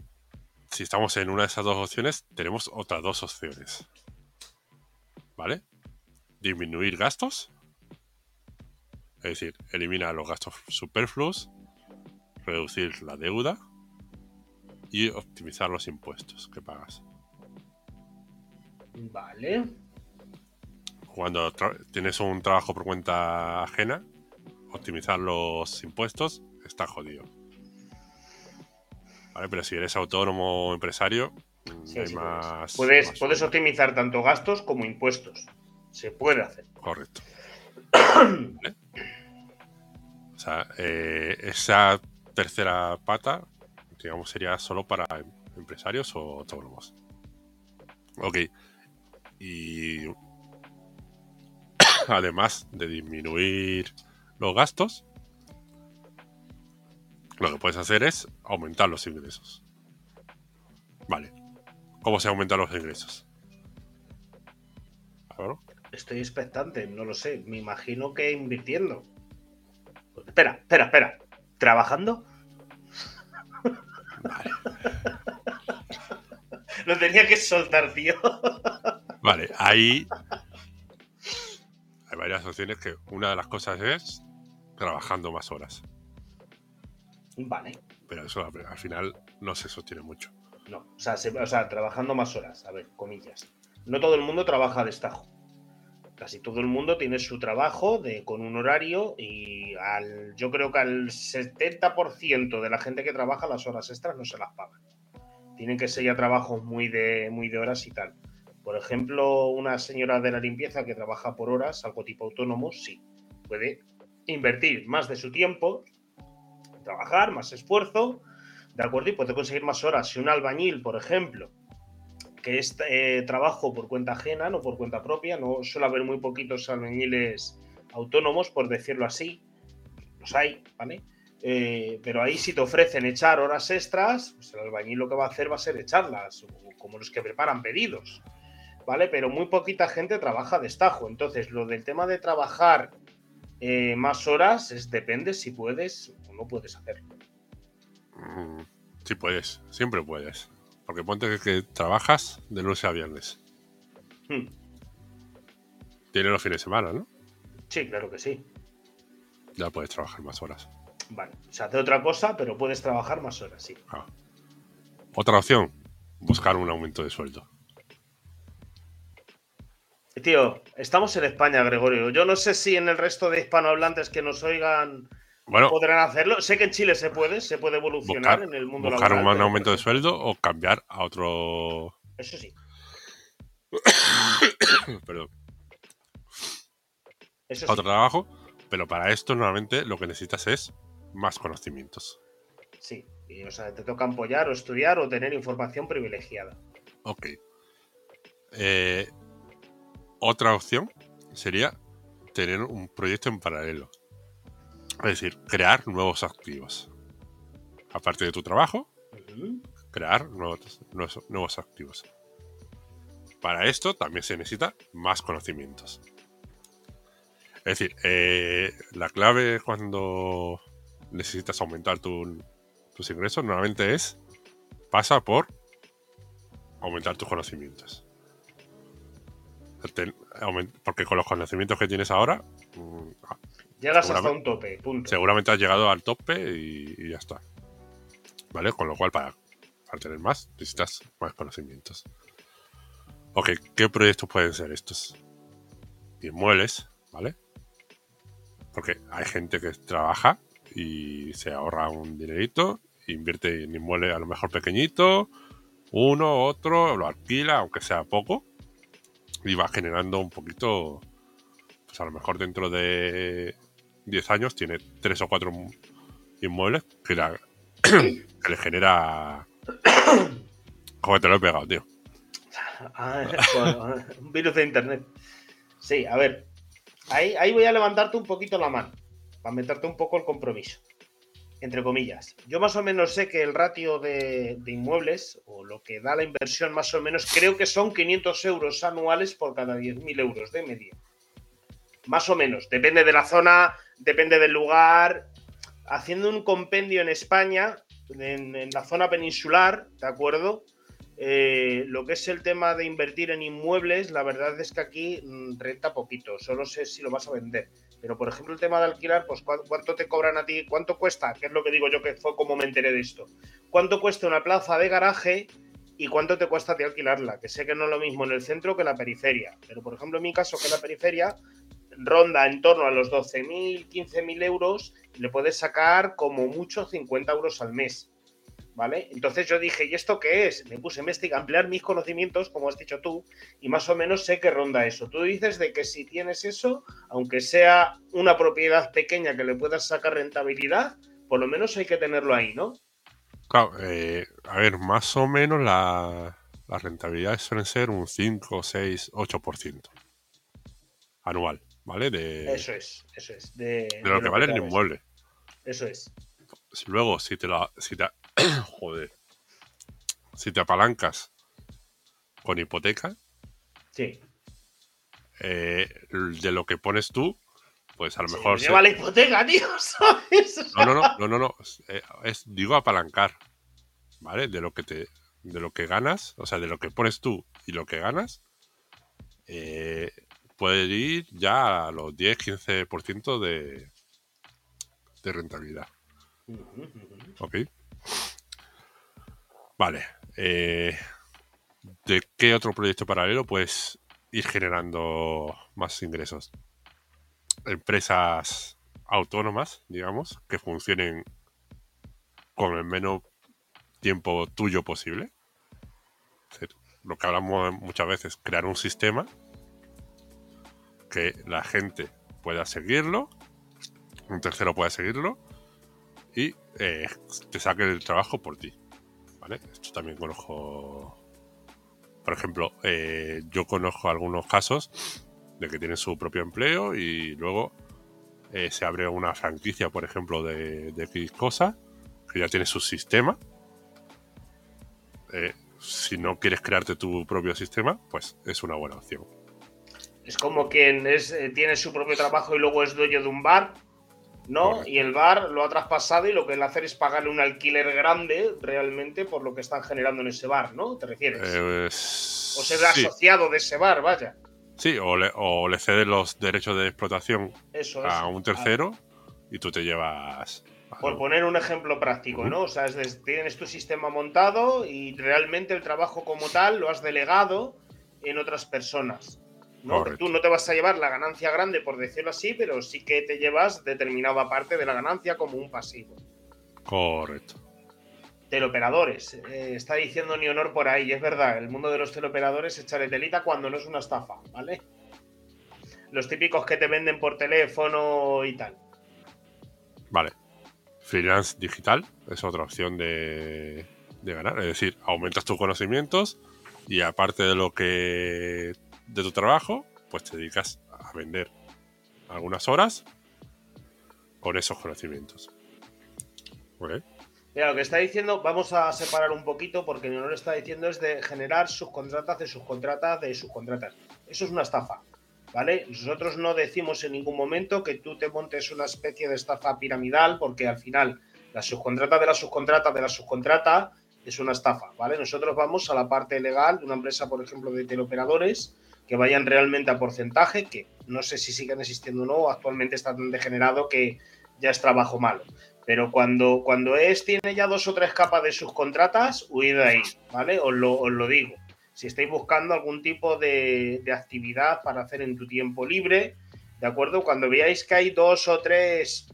si estamos en una de esas dos opciones, tenemos otras dos opciones. ¿Vale? Disminuir gastos. Es decir, elimina los gastos superfluos, reducir la deuda y optimizar los impuestos que pagas. Vale. cuando tienes un trabajo por cuenta ajena, optimizar los impuestos está jodido. ¿Vale? Pero si eres autónomo o empresario, Sí, hay sí, más. Puedes, más puedes optimizar tanto gastos como impuestos. Se puede hacer. Correcto. [CLEARS THROAT] ¿Vale? O sea, eh, esa tercera pata, digamos, sería solo para em- empresarios o autónomos. Ok. Y [COUGHS] además de disminuir los gastos, lo que puedes hacer es aumentar los ingresos. Vale. ¿Cómo se aumentan los ingresos? Estoy expectante, no lo sé. Me imagino que invirtiendo. Espera, espera, espera. ¿Trabajando? Lo tenía que soltar, tío. Vale, ahí hay varias opciones que una de las cosas es trabajando más horas, Vale. pero eso al al final no se sostiene mucho. No, o sea, se- o sea, trabajando más horas. A ver, comillas. No todo el mundo trabaja a destajo. Casi todo el mundo tiene su trabajo de, con un horario y al, yo creo que al 70% de la gente que trabaja las horas extras no se las pagan. Tienen que ser ya trabajos muy de, muy de horas y tal. Por ejemplo, una señora de la limpieza que trabaja por horas, algo tipo autónomo, sí, puede invertir más de su tiempo, trabajar, más esfuerzo, ¿de acuerdo? Y puede conseguir más horas. Si un albañil, por ejemplo, que es eh, trabajo por cuenta ajena, no por cuenta propia, no suele haber muy poquitos albañiles autónomos, por decirlo así, los hay, ¿vale? Eh, pero ahí si te ofrecen echar horas extras, pues el albañil lo que va a hacer va a ser echarlas, o como los que preparan pedidos, ¿vale? Pero muy poquita gente trabaja destajo. Entonces, lo del tema de trabajar eh, más horas es depende si puedes o no puedes hacerlo. Mm, Sí puedes, siempre puedes. Porque ponte que, trabajas de lunes a viernes. Hmm. Tienes los fines de semana, ¿no? Sí, claro que sí. Ya puedes trabajar más horas. Vale, se hace otra cosa, pero puedes trabajar más horas, sí. Ah. Otra opción, buscar un aumento de sueldo. Tío, estamos en España, Gregorio. Yo no sé si en el resto de hispanohablantes que nos oigan Bueno, podrán hacerlo. Sé que en Chile se puede, se puede evolucionar buscar, en el mundo buscar laboral. un pero, aumento de sueldo o cambiar a otro... Eso sí, [COUGHS] Perdón. eso a sí. otro trabajo, pero para esto normalmente lo que necesitas es más conocimientos. Sí, y, o sea, te toca apoyar o estudiar o tener información privilegiada. Ok. Eh, otra opción sería tener un proyecto en paralelo. Es decir, crear nuevos activos. Aparte de tu trabajo, crear nuevos, nuevos, nuevos activos. Para esto también se necesita más conocimientos. Es decir, eh, la clave cuando necesitas aumentar tus ingresos, normalmente es, pasa por aumentar tus conocimientos. porque con los conocimientos que tienes ahora... Mm, ah, Llegas hasta un tope, punto. Seguramente has llegado al tope y, ya está. ¿Vale? Con lo cual, para, para tener más, necesitas más conocimientos. Ok, ¿qué proyectos pueden ser estos? Inmuebles, ¿vale? Porque hay gente que trabaja y se ahorra un dinerito, invierte en inmuebles a lo mejor pequeñito, uno, otro, lo alquila, aunque sea poco, y va generando un poquito, pues a lo mejor dentro de 10 años tiene tres o cuatro inmuebles que, [COUGHS] le genera... [COUGHS] Joder, te lo he pegado, tío. Ah, [LAUGHS] un virus de internet. Sí, a ver. Ahí, ahí voy a levantarte un poquito la mano. Para meterte un poco el compromiso. Entre comillas. Yo más o menos sé que el ratio de, inmuebles, o lo que da la inversión más o menos, creo que son 500 euros anuales por cada 10.000 euros de media. Más o menos. Depende de la zona, depende del lugar. Haciendo un compendio en España, en la zona peninsular, ¿de acuerdo? Eh, lo que es el tema de invertir en inmuebles, la verdad es que aquí mm, renta poquito, solo sé si lo vas a vender. Pero, por ejemplo, el tema de alquilar, pues ¿cuánto te cobran a ti? ¿Cuánto cuesta? Que es lo que digo yo que fue como me enteré de esto. ¿Cuánto cuesta una plaza de garaje y cuánto te cuesta de alquilarla? Que sé que no es lo mismo en el centro que en la periferia. Pero, por ejemplo, en mi caso, que en la periferia ronda en torno a los 12.000, 15.000 euros y le puedes sacar como mucho 50 euros al mes. ¿Vale? Entonces yo dije, ¿y esto qué es? Me puse a investigar, ampliar mis conocimientos, como has dicho tú, y más o menos sé que ronda eso. Tú dices de que si tienes eso, aunque sea una propiedad pequeña que le puedas sacar rentabilidad, por lo menos hay que tenerlo ahí, ¿no? Claro, eh, a ver, más o menos la, las rentabilidades suelen ser un 5, 6, 8% anual, ¿vale? De, eso es, eso es. De, lo que vale el inmueble. Eso es. Luego, si te, la, si te, [COUGHS] Joder. Si te apalancas con hipoteca. Sí. Eh, de lo que pones tú, pues a lo mejor. lleva la hipoteca, [LAUGHS] tío, No, no, no, no, no, eh, Es, digo apalancar. ¿Vale? De lo que te. De lo que ganas, o sea, de lo que pones tú y lo que ganas, eh, puede ir ya a los 10-15% de, de rentabilidad. ¿Ok? Vale. Eh, ¿De qué otro proyecto paralelo puedes ir generando más ingresos? Empresas autónomas, digamos, que funcionen con el menos tiempo tuyo posible. Lo que hablamos muchas veces, crear un sistema que la gente pueda seguirlo, un tercero pueda seguirlo y eh, te saque el trabajo por ti. Esto también conozco. Por ejemplo, eh, yo conozco algunos casos de que tienen su propio empleo y luego eh, se abre una franquicia, por ejemplo, de, de X cosa, que ya tiene su sistema. Eh, si no quieres crearte tu propio sistema, pues es una buena opción. Es como quien es, tiene su propio trabajo y luego es dueño de un bar ¿no? Y el bar lo ha traspasado y lo que él hace es pagarle un alquiler grande realmente por lo que están generando en ese bar, ¿no? ¿Te refieres? Eh, o ser asociado de ese bar, vaya. Sí, o le, o le cede los derechos de explotación a un tercero y tú te llevas... Por poner un ejemplo práctico, ¿no? O sea, tienes tu sistema montado y realmente el trabajo como tal lo has delegado en otras personas. ¿No? Tú no te vas a llevar la ganancia grande, por decirlo así, pero sí que te llevas determinada parte de la ganancia como un pasivo. Correcto. Teleoperadores. Eh, está diciendo ni honor por ahí, es verdad. El mundo de los teleoperadores es echarle telita cuando no es una estafa, ¿vale? Los típicos que te venden por teléfono y tal. Vale. Freelance digital es otra opción de, de ganar. Es decir, aumentas tus conocimientos y aparte de lo que de tu trabajo, pues te dedicas a vender algunas horas con esos conocimientos. Mira, lo que está diciendo, vamos a separar un poquito porque no lo está diciendo es de generar subcontratas de subcontratas de subcontratas. Eso es una estafa. ¿vale? Nosotros no decimos en ningún momento que tú te montes una especie de estafa piramidal, porque al final la subcontrata de la subcontrata de la subcontrata es una estafa, ¿vale? Nosotros vamos a la parte legal de una empresa, por ejemplo, de teleoperadores, que vayan realmente a porcentaje, que no sé si siguen existiendo o no, actualmente está tan degenerado que ya es trabajo malo. Pero cuando, cuando es, tiene ya dos o tres capas de subcontratas, huid de ahí, ¿vale? Os lo, os lo digo. Si estáis buscando algún tipo de, de actividad para hacer en tu tiempo libre, ¿de acuerdo? Cuando veáis que hay dos o tres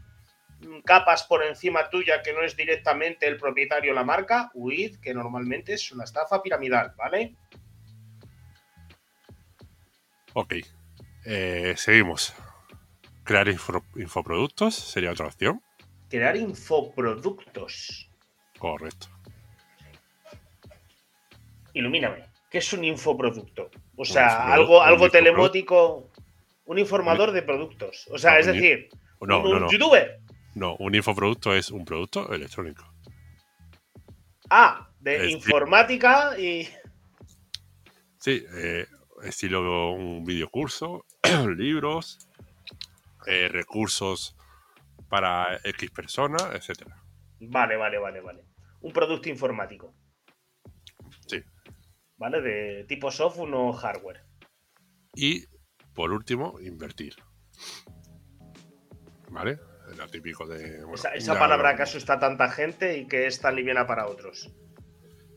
capas por encima tuya que no es directamente el propietario la marca, huid, que normalmente es una estafa piramidal, ¿vale? Ok. Eh, seguimos. Crear infoproductos sería otra opción. Crear infoproductos. Correcto. Ilumíname. ¿Qué es un infoproducto? O sea, algo, algo telemótico. Un informador de productos. O sea, es decir, no, un, no, youtuber. No, un infoproducto es un producto electrónico. Ah, de informática y. Sí, eh, estilo un videocurso, [CLEARS THROAT] libros, eh, recursos para X personas, etcétera. Vale, vale, vale, vale. Un producto informático. Sí. ¿Vale? De tipo software o hardware. Y por último, invertir. ¿Vale? típico de. esa, palabra que asusta a tanta gente y que es tan liviana para otros.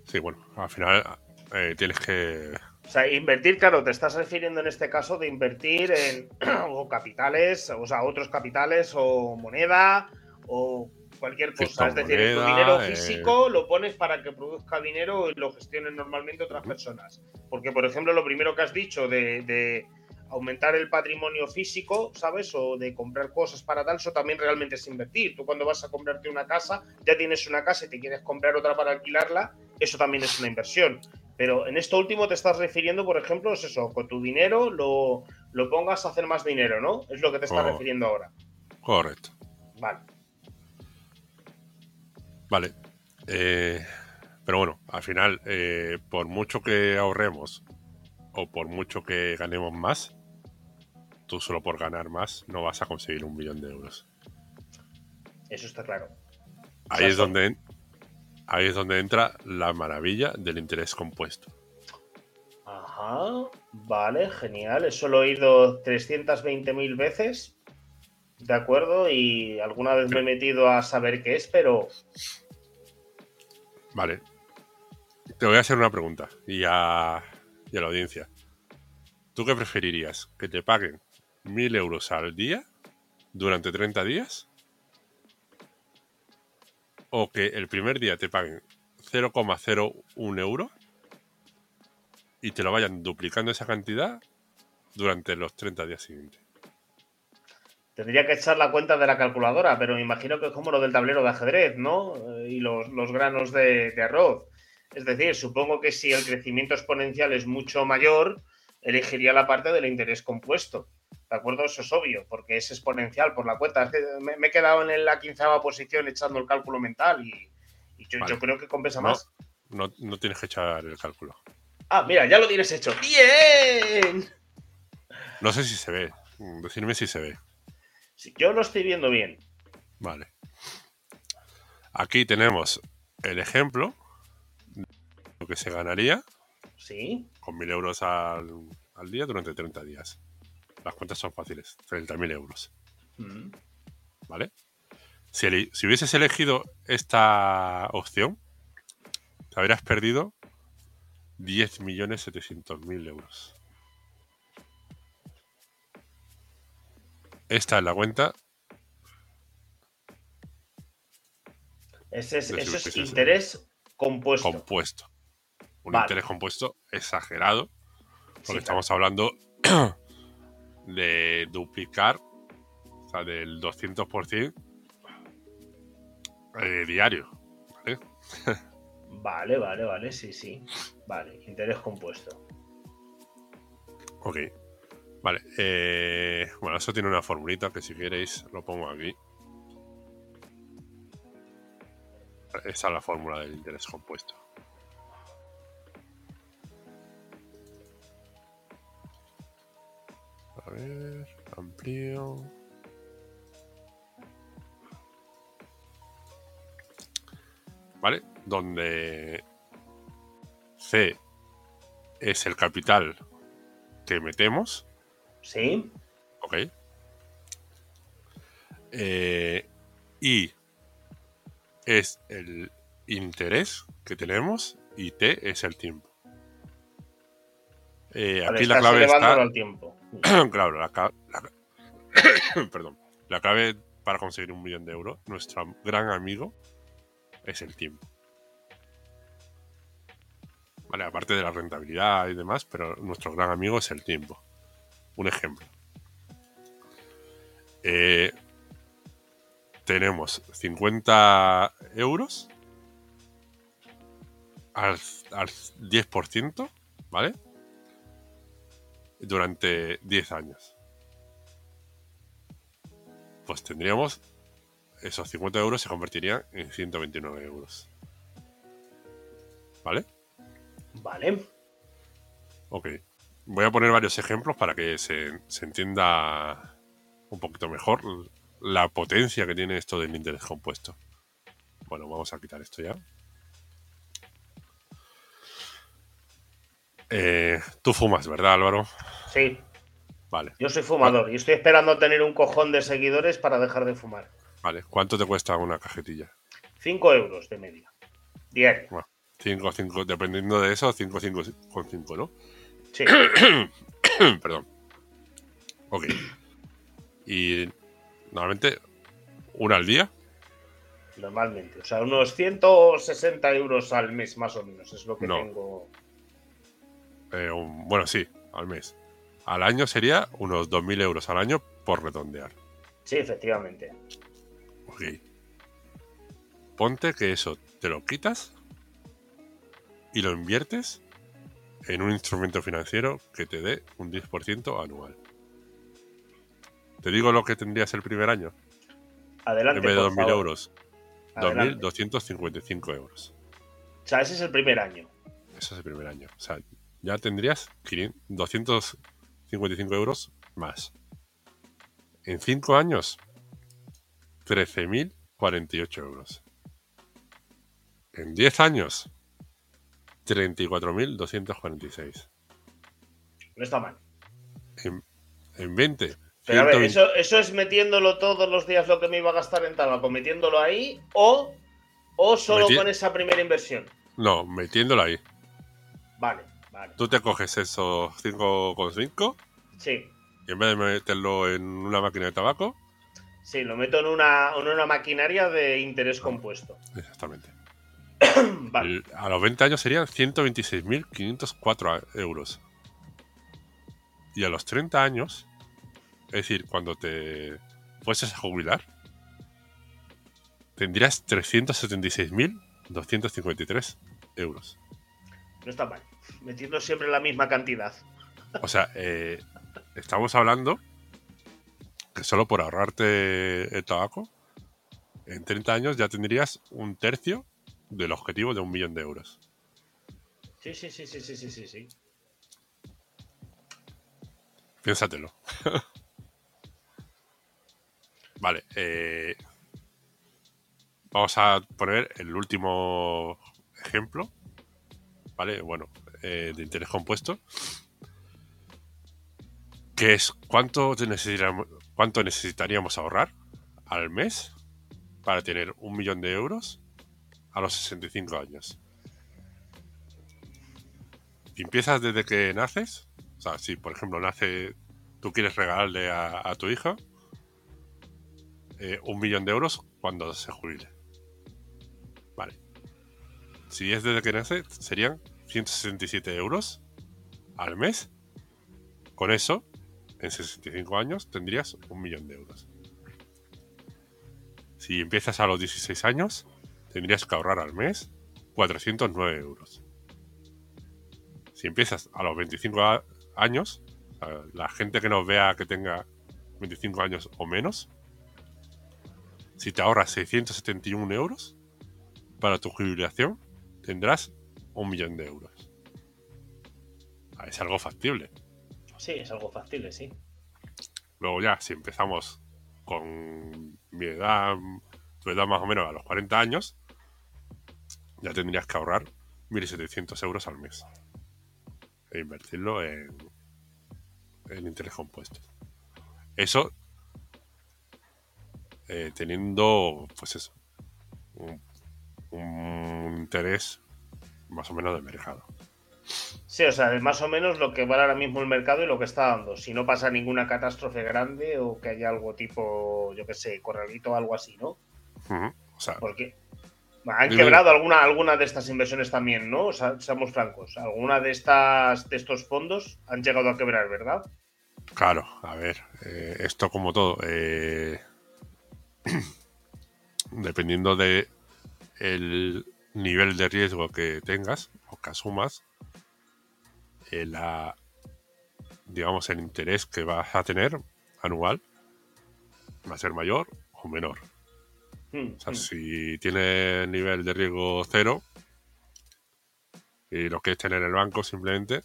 Sí, bueno, al final eh, tienes que. O sea, invertir, claro, te estás refiriendo en este caso de invertir en [CLEARS THROAT] o capitales, o sea, otros capitales o moneda o cualquier cosa. es decir, tu dinero eh, físico lo pones para que produzca dinero y lo gestionen normalmente otras personas. Porque, por ejemplo, lo primero que has dicho de aumentar el patrimonio físico, ¿sabes? O de comprar cosas para tal, eso también realmente es invertir. Tú cuando vas a comprarte una casa, ya tienes una casa y te quieres comprar otra para alquilarla, eso también es una inversión. Pero en esto último te estás refiriendo, por ejemplo, es eso, con tu dinero lo, lo pongas a hacer más dinero, ¿no? Es lo que te estás oh. refiriendo ahora. Correcto. Vale. Vale. Eh, pero bueno, al final, eh, por mucho que ahorremos o por mucho que ganemos más, tú solo por ganar más no vas a conseguir un millón de euros. Eso está claro. Ahí es donde ahí es donde entra la maravilla del interés compuesto. Ajá, vale, genial. Eso lo he oído 320.000 veces. De acuerdo, y alguna vez me he metido a saber qué es, pero. Vale. Te voy a hacer una pregunta y a, y a la audiencia. ¿Tú qué preferirías? ¿Que te paguen 1.000 euros al día durante 30 días? ¿O que el primer día te paguen 0,01 euro y te lo vayan duplicando esa cantidad durante los 30 días siguientes? Tendría que echar la cuenta de la calculadora, pero me imagino que es como lo del tablero de ajedrez, ¿no? Y los, granos de, de arroz. Es decir, supongo que si el crecimiento exponencial es mucho mayor, elegiría la parte del interés compuesto. ¿De acuerdo? Eso es obvio, porque es exponencial por la cuenta. me, he quedado en la quinceava posición echando el cálculo mental y, yo, creo que compensa más. No, no tienes que echar el cálculo. Ah, mira, ya lo tienes hecho. ¡Bien! No sé si se ve. Decirme si se ve. yo lo estoy viendo bien. Vale. Aquí tenemos el ejemplo de lo que se ganaría. Sí. Con mil euros al, al día durante 30 días. Las cuentas son fáciles, 30.000 euros. Mm. ¿Vale? Si, hubieses elegido esta opción, te habrías perdido 10.700.000 euros. Esta es la cuenta. Ese es, eso es interés compuesto. Compuesto. Un interés compuesto exagerado. Porque estamos hablando de duplicar, o sea, del 200% eh, diario. ¿vale? [LAUGHS] vale, vale, vale, sí, sí. Vale, interés compuesto. Ok. Vale. Eh, bueno, eso tiene una formulita que si queréis lo pongo aquí. Esa es la fórmula del interés compuesto. Ver, amplío. ¿Vale? Donde C es el capital que metemos. Sí. Ok. Eh, y es el interés que tenemos y T es el tiempo. Eh, Vale, aquí la clave está. al tiempo. [COUGHS] claro, la, la- [COUGHS] perdón. La clave para conseguir un millón de euros, nuestro gran amigo, es el tiempo. Vale, aparte de la rentabilidad y demás, pero nuestro gran amigo es el tiempo. Un ejemplo. Eh, tenemos 50 euros al, al 10%, ¿vale? Durante 10 años. Pues tendríamos esos 50 euros se convertirían en 129 euros. ¿Vale? Vale. Ok. Voy a poner varios ejemplos para que se, se entienda un poquito mejor la potencia que tiene esto del interés compuesto. Bueno, vamos a quitar esto ya. Eh, Tú fumas, ¿verdad, Álvaro? Sí. Vale, Yo soy fumador y estoy esperando tener un cojón de seguidores para dejar de fumar. vale. ¿Cuánto te cuesta una cajetilla? 5 euros de media. Diario. 5, 5, dependiendo de eso, 5, 5 con 5, ¿no? Sí. [COUGHS] Perdón. Ok. Y normalmente una al día. Normalmente. O sea, unos 160 euros al mes más o menos. Es lo que No. tengo. Eh, un- bueno, sí, al mes. Al año sería unos 2.000 euros al año por redondear. Sí, efectivamente. Ok. Ponte que eso te lo quitas y lo inviertes en un instrumento financiero que te dé un 10% anual. Te digo lo que tendrías el primer año. Adelante. en vez de por 2.000 favor. euros, Adelante. 2.255 euros. O sea, ese es el primer año. Eso es el primer año. O sea, ya tendrías 500 255 euros más. En 5 años, 13.048 euros. En 10 años, 34.246. No está mal. En, en 20, Pero a ver, 120 eso, eso es metiéndolo todos los días lo que me iba a gastar en tabaco, metiéndolo ahí o, o solo Meti- con esa primera inversión. No, metiéndolo ahí. Vale, vale. Tú te coges esos 5,5 Sí, y en vez de meterlo en una máquina de tabaco, sí, lo meto en una, en una maquinaria de interés compuesto. exactamente. [COUGHS] Vale. El- A los 20 años serían 126.504 euros. Y a los 30 años, es decir, cuando te fueses a jubilar, tendrías 376.253 euros. No está mal. Metiendo siempre la misma cantidad. O sea, eh, estamos hablando que solo por ahorrarte el tabaco, en 30 años ya tendrías un tercio del objetivo de un millón de euros. Sí, sí, sí, sí, sí, sí, sí, sí. Piénsatelo. [LAUGHS] vale. eh, vamos a poner el último ejemplo. Vale, bueno, eh, de interés compuesto. Que es cuánto, cuánto necesitaríamos ahorrar al mes para tener un millón de euros a los 65 años. Empiezas desde que naces, o sea, si por ejemplo nace, tú quieres regalarle a, a tu hija eh, un millón de euros cuando se jubile. Vale. Si es desde que nace, serían 167 euros al mes. Con eso, en 65 años, tendrías un millón de euros. Si empiezas a los 16 años, tendrías que ahorrar al mes 409 euros. Si empiezas a los 25 a- años, la gente que nos vea que tenga 25 años o menos, si te ahorras 671 euros para tu jubilación, tendrás un millón de euros. Ah, Es algo factible. Sí, es algo factible, sí. Luego ya, si empezamos con mi edad, tu edad más o menos a los 40 años, ya tendrías que ahorrar 1.700 euros al mes e invertirlo en, en interés compuesto. Eso eh, teniendo, pues eso, un, un interés más o menos de mercado. Sí, o sea, es más o menos lo que vale ahora mismo el mercado y lo que está dando. Si no pasa ninguna catástrofe grande o que haya algo tipo, yo qué sé, corralito o algo así, ¿no? O sea, Porque han Dime. quebrado alguna, alguna de estas inversiones también, ¿no? O sea, seamos francos. Alguna de estas de estos fondos han llegado a quebrar, ¿verdad? claro, a ver, eh, esto como todo, eh, [CLEARS THROAT] dependiendo de el nivel de riesgo que tengas o que asumas, eh, la, digamos, el interés que vas a tener anual va a ser mayor o menor. Hmm, O sea, hmm. si tienes nivel de riesgo cero y lo quieres tener en el banco simplemente,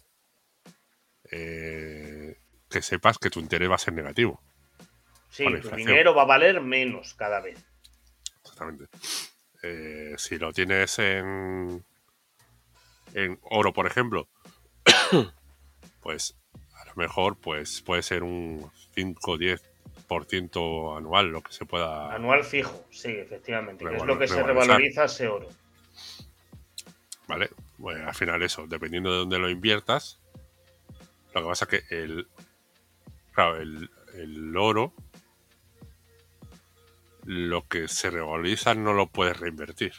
eh, que sepas que tu interés va a ser negativo. Sí, tu dinero va a valer menos cada vez. Exactamente. Eh, si lo tienes en, en oro, por ejemplo, [COUGHS] pues a lo mejor pues puede ser un 5 o 10% anual lo que se pueda... Anual fijo, sí, efectivamente. que es lo que se revaloriza ese oro. ¿Vale? Bueno, al final eso, dependiendo de dónde lo inviertas, lo que pasa que el, claro, el, el oro, lo que se revaloriza no lo puedes reinvertir.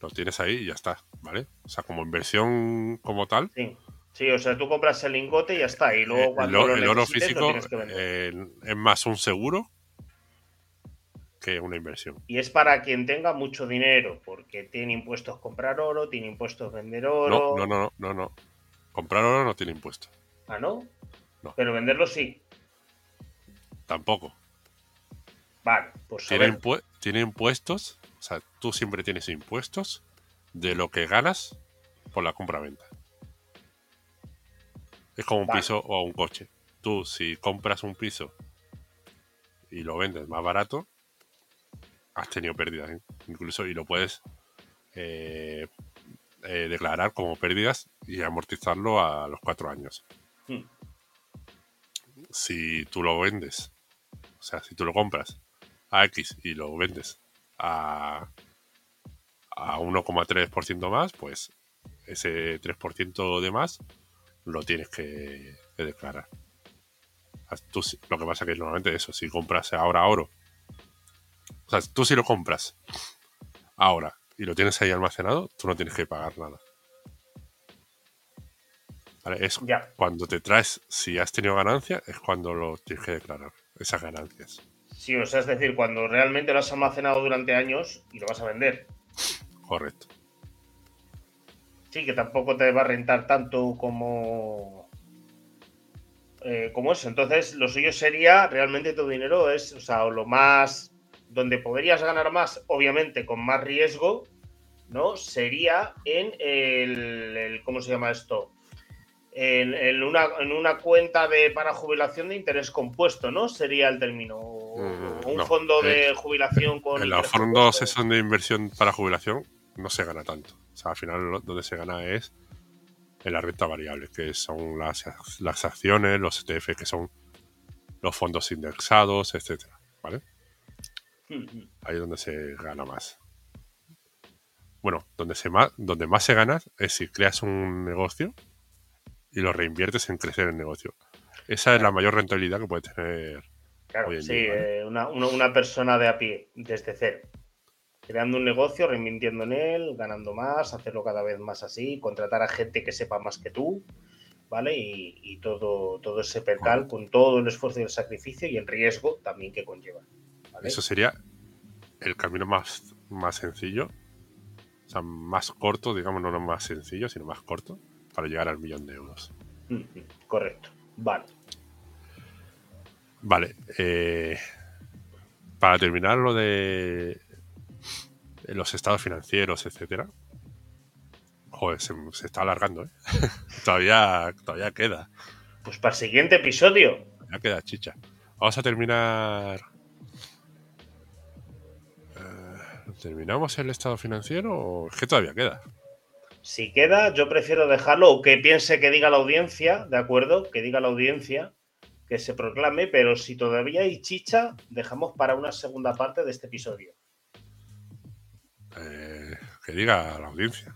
Lo tienes ahí y ya está, ¿vale? O sea, como inversión como tal, Sí. Sí, o sea, tú compras el lingote y ya está. Y eh, luego el, cuando o- lo el oro lo físico eh, es más un seguro que una inversión. Y es para quien tenga mucho dinero, porque tiene impuestos comprar oro, tiene impuestos vender oro. No, no, no, no, no. Comprar oro no tiene impuesto. Ah, ¿no? No. Pero venderlo sí. Tampoco. Vale, pues a tiene, tiene impuestos, o sea, tú siempre tienes impuestos de lo que ganas por la compra-venta. Es como un piso o un coche. Tú, si compras un piso y lo vendes más barato, has tenido pérdidas, ¿eh? incluso, y lo puedes eh, eh, declarar como pérdidas y amortizarlo a los cuatro años. Hmm. Si tú lo vendes, o sea, si tú lo compras a X y lo vendes a, a 1,3% más, pues ese 3% de más lo tienes que, que declarar. Tú lo que pasa que normalmente eso, si compras ahora oro, o sea, tú si lo compras ahora y lo tienes ahí almacenado, tú no tienes que pagar nada. ¿Vale? Es cuando te traes, si has tenido ganancia, es cuando lo tienes que declarar, esas ganancias. Sí, o sea, es decir, cuando realmente lo has almacenado durante años y lo vas a vender. Correcto. Sí, que tampoco te va a rentar tanto como. eh, como eso. Entonces, lo suyo sería realmente tu dinero es, o sea, lo más. Donde podrías ganar más, obviamente con más riesgo, ¿no? Sería en el. el- ¿Cómo se llama esto? En, en una, en una cuenta de para jubilación de interés compuesto, ¿no? Sería el término. Mm, un no. fondo de Eh, jubilación con. En los fondos esos de inversión para jubilación no se gana tanto. O sea, al final lo- donde se gana es en la renta variable, que son las, las acciones, los ETF, que son los fondos indexados, etcétera. ¿Vale? Mm, mm. Ahí es donde se gana más. Bueno, donde, se más, donde más se gana es si creas un negocio y lo reinviertes en crecer el negocio. Esa es la mayor rentabilidad que puede tener. Claro, hoy en sí, día, ¿vale? eh, una, una- una persona de a pie, desde cero. Creando un negocio, reinvirtiendo en él, ganando más, hacerlo cada vez más así, contratar a gente que sepa más que tú, ¿vale? Y, y todo, todo ese percal con todo el esfuerzo y el sacrificio y el riesgo también que conlleva. ¿vale? Eso sería el camino más, más sencillo, o sea, más corto, digamos, no más sencillo, sino más corto, para llegar al millón de euros. Mm, Correcto. Vale. Vale, eh, para terminar lo de los estados financieros, etcétera. Joder, se, se está alargando, ¿eh? [LAUGHS] todavía, todavía queda. Pues para el siguiente episodio. Ya queda chicha. Vamos a terminar. Eh, ¿Terminamos el estado financiero es que todavía queda? Si queda, yo prefiero dejarlo o que piense que diga la audiencia, ¿de acuerdo? Que diga la audiencia, que se proclame, pero si todavía hay chicha, dejamos para una segunda parte de este episodio. Eh, que diga la audiencia.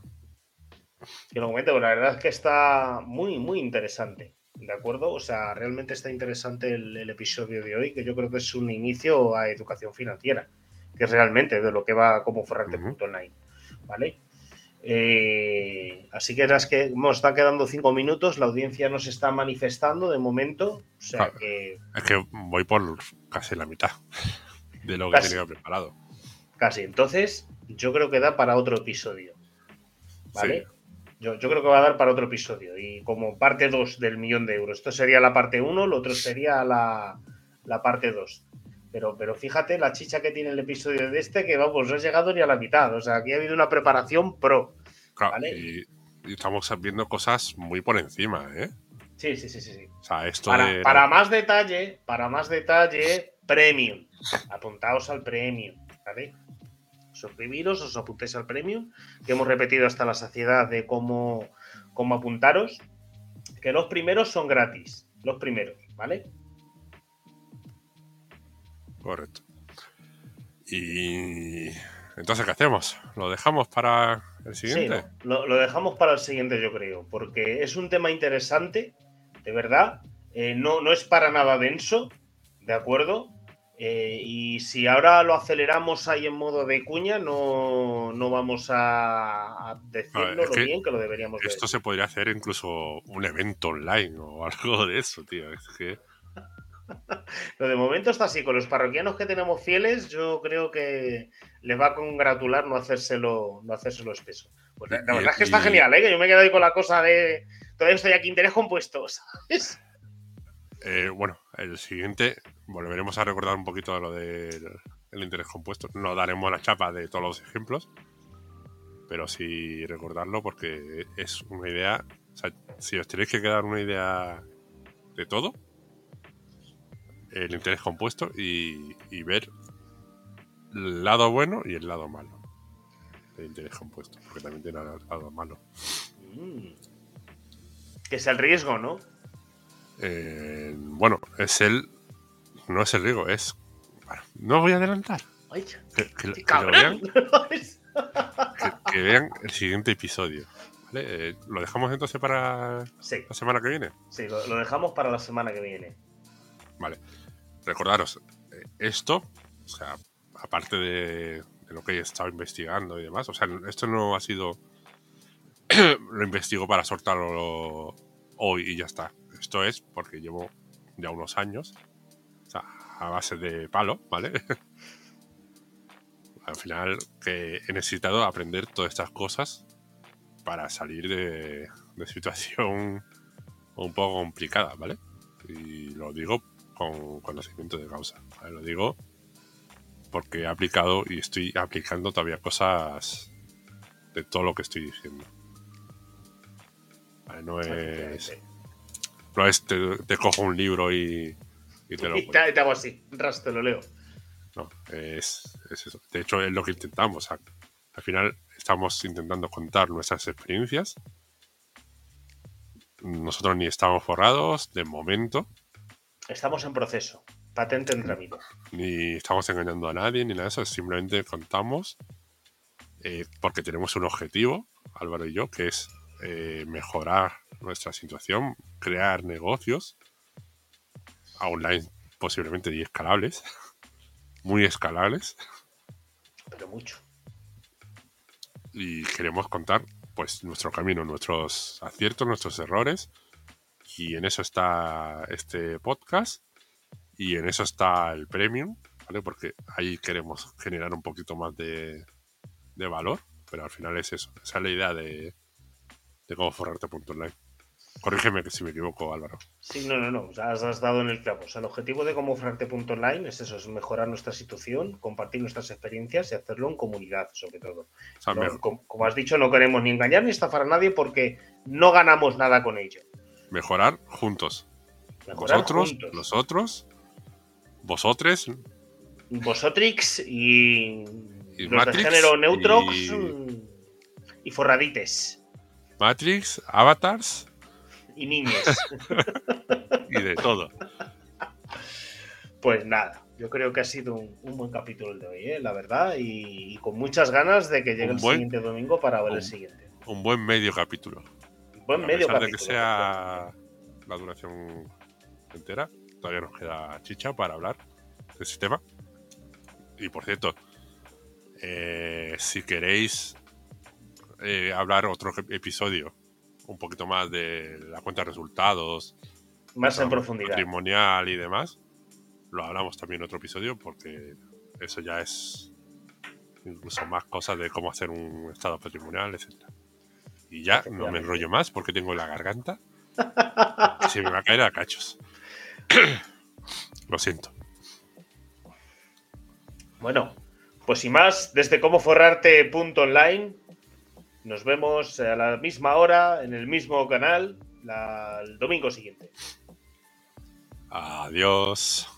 Que lo comente, la verdad es que está muy, muy interesante. ¿De acuerdo? O sea, realmente está interesante el, episodio de hoy, que yo creo que es un inicio a educación financiera, que es realmente de lo que va como forrarte.online. ¿Vale? Eh, así que es que nos está quedando cinco minutos, la audiencia nos está manifestando de momento. O sea que... Es que voy por casi la mitad de lo que tenía preparado. Casi. Entonces, yo creo que da para otro episodio. ¿Vale? Yo, creo que va a dar para otro episodio. Y como parte 2 del millón de euros. Esto sería la parte 1, lo otro sería la, parte 2. Pero, pero fíjate la chicha que tiene el episodio de este, que vamos, no ha llegado ni a la mitad. O sea, aquí ha habido una preparación pro. Claro, y, estamos viendo cosas muy por encima, ¿eh? Sí, sí, sí, sí. O sea, esto para, para más detalle, para más detalle, premium. Apuntaos al premium, ¿vale? suscribiros, os apuntéis al premium, que hemos repetido hasta la saciedad de cómo, cómo apuntaros, que los primeros son gratis, los primeros, ¿vale? Correcto. Y entonces, ¿qué hacemos? ¿Lo dejamos para el siguiente? Sí, lo, dejamos para el siguiente, yo creo, porque es un tema interesante, de verdad. Eh, no, no es para nada denso, ¿de acuerdo? Eh, y si ahora lo aceleramos ahí en modo de cuña, no, vamos a, decirlo lo bien que lo deberíamos Esto se podría hacer incluso un evento online o [LAUGHS] algo de eso, tío. Es que... [LAUGHS] lo de momento está así. Con los parroquianos que tenemos fieles, yo creo que les va a congratular no hacérselo, no hacérselo espeso. Pues la, verdad es que está genial, ¿eh? Que yo me he quedado ahí con la cosa de. Todavía estoy aquí, interés compuesto, ¿sabes? Eh, bueno, el siguiente, volveremos a recordar un poquito de lo del interés compuesto. No daremos la chapa de todos los ejemplos, pero sí recordarlo porque es una idea. O sea, si os tenéis que quedar una idea de todo, el interés compuesto y, ver el lado bueno y el lado malo del interés compuesto, porque también tiene el lado malo. Mm. Que es el riesgo, ¿no? Eh, bueno, es el. No es el riego, es. no voy a adelantar. [LAUGHS] que, vean, el siguiente episodio. Eh, ¿Lo dejamos entonces para la semana que viene? Sí, lo, dejamos para la semana que viene. Vale. Recordaros, eh, esto, o sea, aparte de, lo que he estado investigando y demás, o sea, esto no ha sido. [CLEARS THROAT] lo investigo para soltarlo hoy y ya está. Esto es porque llevo ya unos años, o sea, a base de palo, ¿vale? [LAUGHS] Al final que he necesitado aprender todas estas cosas para salir de, de situación [LAUGHS] un poco complicada, ¿vale? Y lo digo con conocimiento de causa, ¿vale? Lo digo porque he aplicado y estoy aplicando todavía cosas de todo lo que estoy diciendo. ¿Vale? No es no es te, cojo un libro y, te lo. Y te, hago así, ras, te lo leo. No, es, eso. De hecho, es lo que intentamos. Al, final, estamos intentando contar nuestras experiencias. Nosotros ni estamos forrados de momento. Estamos en proceso, patente en trámite. Ni estamos engañando a nadie, ni nada de eso. Simplemente contamos eh, porque tenemos un objetivo, Álvaro y yo, que es eh, mejorar nuestra situación, crear negocios online posiblemente y escalables, [LAUGHS] muy escalables. Pero mucho. Y queremos contar pues nuestro camino, nuestros aciertos, nuestros errores. Y en eso está este podcast. Y en eso está el premium, ¿vale? Porque ahí queremos generar un poquito más de, de valor. Pero al final es eso. Esa es la idea de, de cómo forrarte.online. Corrígeme que si me equivoco, Álvaro. Sí, no, no, no. has, dado en el clavo. O sea, el objetivo de cómo forrarte.online es eso, es mejorar nuestra situación, compartir nuestras experiencias y hacerlo en comunidad, sobre todo. como, has dicho, no queremos ni engañar ni estafar a nadie porque no ganamos nada con ello. Mejorar juntos. Mejorar Vosotros, juntos. nosotros, vosotros, Vosotrix y, Y los Matrix de género Neutrox y... y Forradites Matrix, Avatars y niños. [LAUGHS] y de todo. pues nada, yo creo que ha sido un, un buen capítulo el de hoy, ¿eh? la verdad, y, y con muchas ganas de que llegue Un el buen- siguiente domingo para ver un- el siguiente. Un buen medio capítulo. Buen a medio pesar de que sea la duración entera, todavía nos queda chicha para hablar de ese tema. Y por cierto, eh, si queréis eh, hablar otro episodio, un poquito más de la cuenta de resultados, Más en profundidad. patrimonial y demás, lo hablamos también en otro episodio porque eso ya es incluso más cosas de cómo hacer un estado patrimonial, etcétera. Y ya no me enrollo más porque tengo la garganta [LAUGHS] se me va a caer a cachos. lo siento. Bueno, pues sin más, desde comoforrarte.online nos vemos a la misma hora, en el mismo canal, la- el domingo siguiente. Adiós.